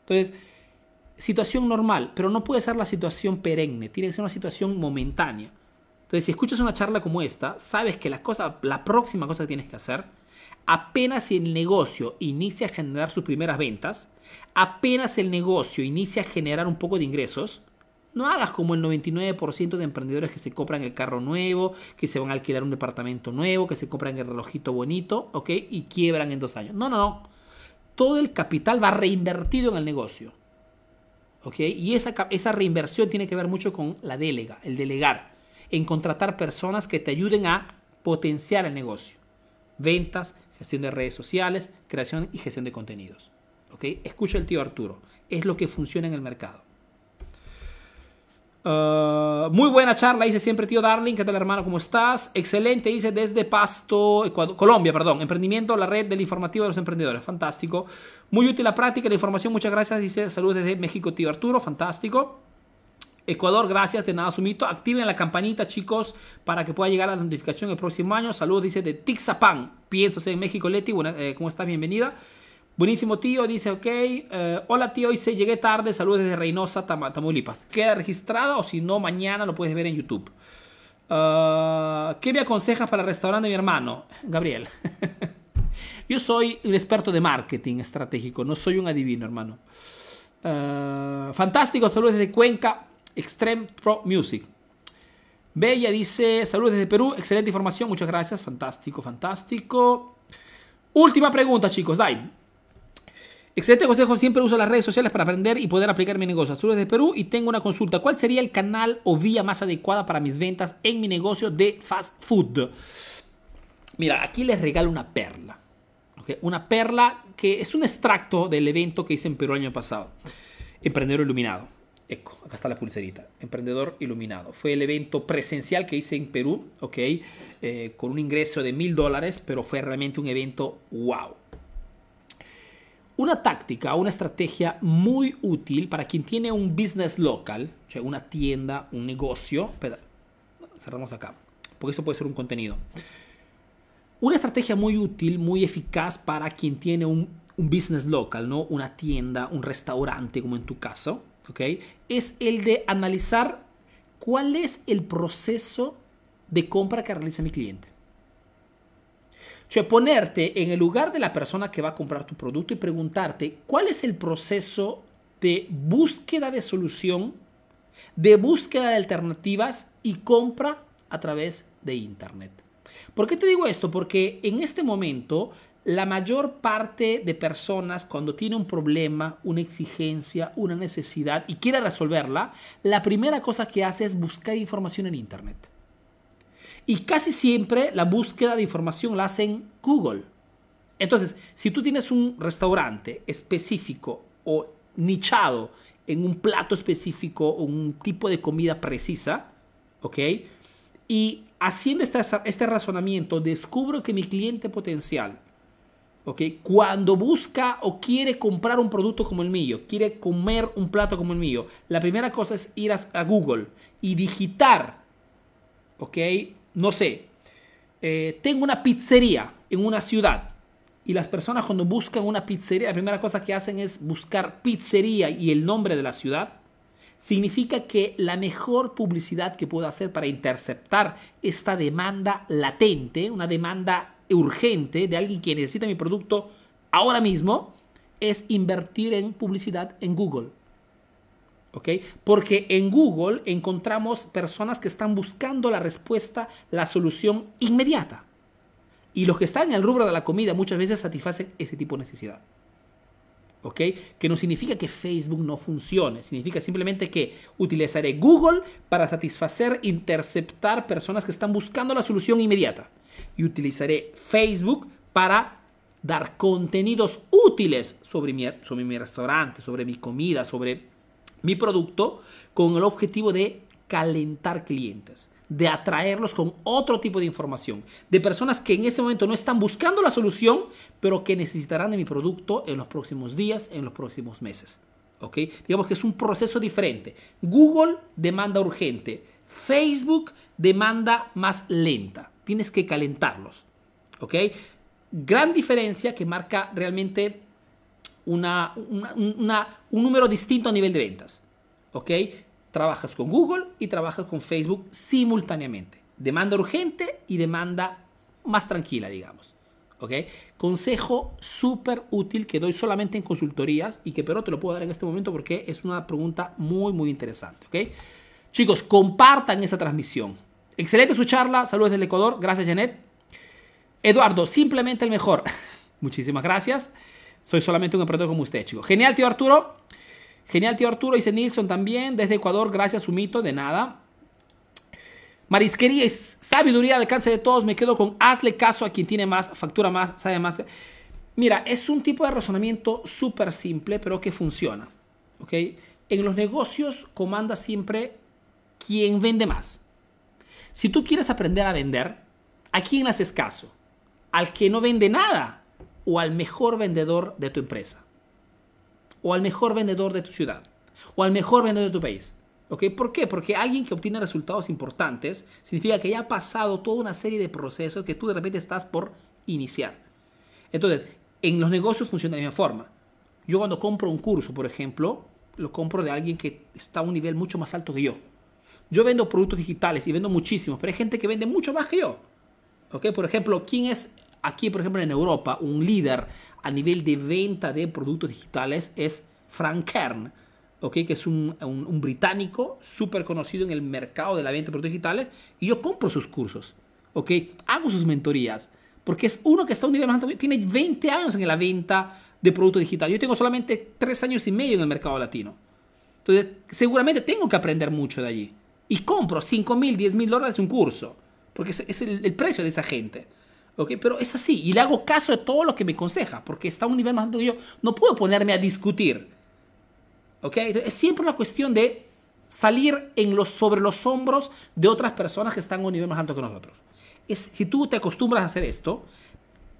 Entonces, situación normal, pero no puede ser la situación perenne, tiene que ser una situación momentánea. Entonces, si escuchas una charla como esta, sabes que la, cosa, la próxima cosa que tienes que hacer, apenas el negocio inicia a generar sus primeras ventas, apenas el negocio inicia a generar un poco de ingresos, no hagas como el 99% de emprendedores que se compran el carro nuevo, que se van a alquilar un departamento nuevo, que se compran el relojito bonito, ¿ok? Y quiebran en dos años. No, no, no. Todo el capital va reinvertido en el negocio. Y esa, esa reinversión tiene que ver mucho con la delega, el delegar, en contratar personas que te ayuden a potenciar el negocio. Ventas, gestión de redes sociales, creación y gestión de contenidos. Escucha el tío Arturo, es lo que funciona en el mercado. Ah, muy buena charla, dice siempre tío Darling. ¿Qué tal, hermano? ¿Cómo estás? Excelente, dice desde Pasto, Colombia, perdón. Emprendimiento, la red del informativo de los emprendedores. Fantástico. Muy útil la práctica y la información. Muchas gracias. Dice saludos desde México, tío Arturo. Fantástico. Ecuador, gracias de nada sumito. Activen la campanita, chicos, para que pueda llegar la notificación el próximo año. Saludos, dice de Tixapan. Pienso en México, Leti. Bueno, eh, ¿Cómo estás? Bienvenida. Buenísimo tío, dice, ok. Eh, hola tío, se llegué tarde, saludos desde Reynosa, Tamaulipas. Queda registrada o si no, mañana lo puedes ver en YouTube. Ah, ¿Qué me aconsejas para el restaurante mi hermano? Gabriel. Yo soy un experto de marketing estratégico, no soy un adivino, hermano. Ah, fantástico, saludos desde Cuenca, Extreme Pro Music. Bella dice, saludos desde Perú, excelente información, muchas gracias, fantástico, fantástico. Última pregunta, chicos, Dai. Excelente consejo, siempre uso las redes sociales para aprender y poder aplicar mi negocio. Soy de Perú y tengo una consulta. ¿Cuál sería el canal o vía más adecuada para mis ventas en mi negocio de fast food? Mira, aquí les regalo una perla. Una perla que es un extracto del evento que hice en Perú el año pasado. Emprendedor Iluminado. Eco, acá está la pulserita. Emprendedor Iluminado. Fue el evento presencial que hice en Perú. Eh, con un ingreso de mil dólares, pero fue realmente un evento wow una táctica, una estrategia muy útil para quien tiene un business local, una tienda, un negocio. cerramos acá, porque eso puede ser un contenido. Una estrategia muy útil, muy eficaz para quien tiene un, business local, ¿no? Una tienda, un restaurante, como en tu caso, ¿ok? Es el de analizar cuál es el proceso de compra que realiza mi cliente. Sea, ponerte en el lugar de la persona que va a comprar tu producto y preguntarte cuál es el proceso de búsqueda de solución, de búsqueda de alternativas y compra a través de Internet. ¿Por qué te digo esto? Porque en este momento la mayor parte de personas cuando tiene un problema, una exigencia, una necesidad y quiere resolverla, la primera cosa que hace es buscar información en Internet. Y casi siempre la búsqueda de información la hacen en Google. Entonces, si tú tienes un restaurante específico o nichado en un plato específico o un tipo de comida precisa, ¿ok? Y haciendo este, este razonamiento, descubro que mi cliente potencial, ¿ok? Cuando busca o quiere comprar un producto como el mío, quiere comer un plato como el mío, la primera cosa es ir a, Google y digitar, ¿ok? No sé, eh, tengo una pizzería en una ciudad y las personas cuando buscan una pizzería, la primera cosa que hacen es buscar pizzería y el nombre de la ciudad, significa que la mejor publicidad que puedo hacer para interceptar esta demanda latente, una demanda urgente de alguien que necesita mi producto ahora mismo, es invertir en publicidad en Google. ¿Ok? Porque en Google encontramos personas que están buscando la respuesta, la solución inmediata. Y los que están en el rubro de la comida muchas veces satisfacen ese tipo de necesidad. ¿Ok? Que no significa que Facebook no funcione, significa simplemente que utilizaré Google para satisfacer, interceptar personas que están buscando la solución inmediata. Y utilizaré Facebook para dar contenidos útiles sobre mi, sobre mi restaurante, sobre mi comida, sobre mi producto, con el objetivo de calentar clientes de atraerlos con otro tipo de información, de personas que en ese momento no están buscando la solución, pero que necesitarán de mi producto en los próximos días, en los próximos meses. ¿Ok? Digamos que es un proceso diferente. Google demanda urgente, Facebook demanda más lenta. Tienes que calentarlos. ¿Ok? Gran diferencia que marca realmente una, un número distinto a nivel de ventas. ¿Ok? trabajas con Google y trabajas con Facebook simultáneamente. Demanda urgente y demanda más tranquila, digamos. ¿Ok? Consejo súper útil que doy solamente en consultorías y que pero te lo puedo dar en este momento porque es una pregunta muy, muy interesante. ¿Ok? Chicos, compartan esta transmisión. Excelente su charla. Saludos del Ecuador. Gracias, Janet. Eduardo, simplemente el mejor. Muchísimas gracias. Soy solamente un emprendedor como usted, chicos. Genial, tío Arturo. Genial, tío Arturo, dice Nilsson también, desde Ecuador, gracias, Sumito, de nada. Marisquería y sabiduría al alcance de todos, me quedo con hazle caso a quien tiene más, factura más, sabe más. Mira, es un tipo de razonamiento súper simple, pero que funciona. ¿ok? En los negocios comanda siempre quien vende más. Si tú quieres aprender a vender, ¿a quién haces caso? ¿Al que no vende nada o al mejor vendedor de tu empresa? o al mejor vendedor de tu ciudad o al mejor vendedor de tu país. ¿Ok? ¿Por qué? Porque alguien que obtiene resultados importantes significa que ya ha pasado toda una serie de procesos que tú de repente estás por iniciar. Entonces, en los negocios funciona de la misma forma. Yo cuando compro un curso, por ejemplo, lo compro de alguien que está a un nivel mucho más alto que yo. Yo vendo productos digitales y vendo muchísimos, pero hay gente que vende mucho más que yo. ¿Ok? Por ejemplo, ¿quién es aquí, por ejemplo, en Europa, un líder a nivel de venta de productos digitales es Frank Kern, ¿okay? que es un, británico súper conocido en el mercado de la venta de productos digitales, y yo compro sus cursos, ¿okay? hago sus mentorías, porque es uno que está a un nivel más alto, tiene 20 años en la venta de productos digitales, yo tengo solamente 3 años y medio en el mercado latino. Entonces, seguramente tengo que aprender mucho de allí. Y compro 5 mil, 10 mil dólares un curso, porque es, el precio de esa gente. Pero es así, y le hago caso de todo lo que me aconseja, porque está a un nivel más alto que yo. No puedo ponerme a discutir. ¿Ok? Es siempre una cuestión de salir en los, sobre los hombros de otras personas que están a un nivel más alto que nosotros. Es, si tú te acostumbras a hacer esto,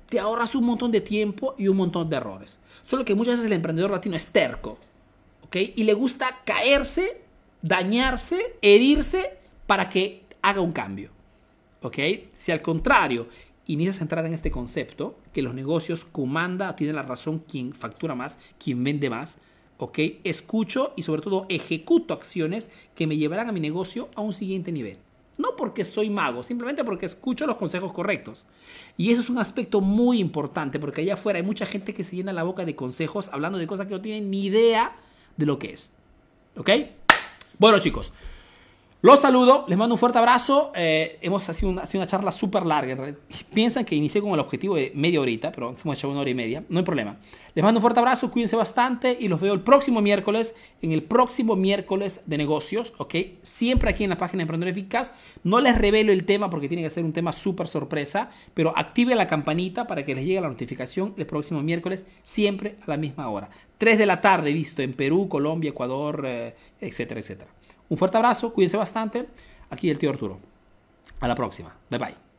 te ahorras un montón de tiempo y un montón de errores. Solo que muchas veces el emprendedor latino es terco, ¿ok? Y le gusta caerse, dañarse, herirse para que haga un cambio, ¿ok? Si al contrario inicias a entrar en este concepto, que los negocios comanda, tiene la razón quien factura más, quien vende más, ¿ok? Escucho y sobre todo ejecuto acciones que me llevarán a mi negocio a un siguiente nivel. No porque soy mago, simplemente porque escucho los consejos correctos. Y eso es un aspecto muy importante porque allá afuera hay mucha gente que se llena la boca de consejos hablando de cosas que no tienen ni idea de lo que es. ¿Ok? Bueno chicos, los saludo, les mando un fuerte abrazo. Eh, hemos sido una, charla súper larga. Piensan que inicié con el objetivo de media horita, pero hemos hecho una hora y media. No hay problema. Les mando un fuerte abrazo, cuídense bastante y los veo el próximo miércoles, en el próximo miércoles de negocios, ¿ok? Siempre aquí en la página de Emprendedor Eficaz. No les revelo el tema porque tiene que ser un tema súper sorpresa, pero active la campanita para que les llegue la notificación el próximo miércoles, siempre a la misma hora. 3 de la tarde, visto en Perú, Colombia, Ecuador, eh, etcétera, etcétera. Un fuerte abrazo, cuídense bastante. Aquí el tío Arturo. A la próxima. Bye bye.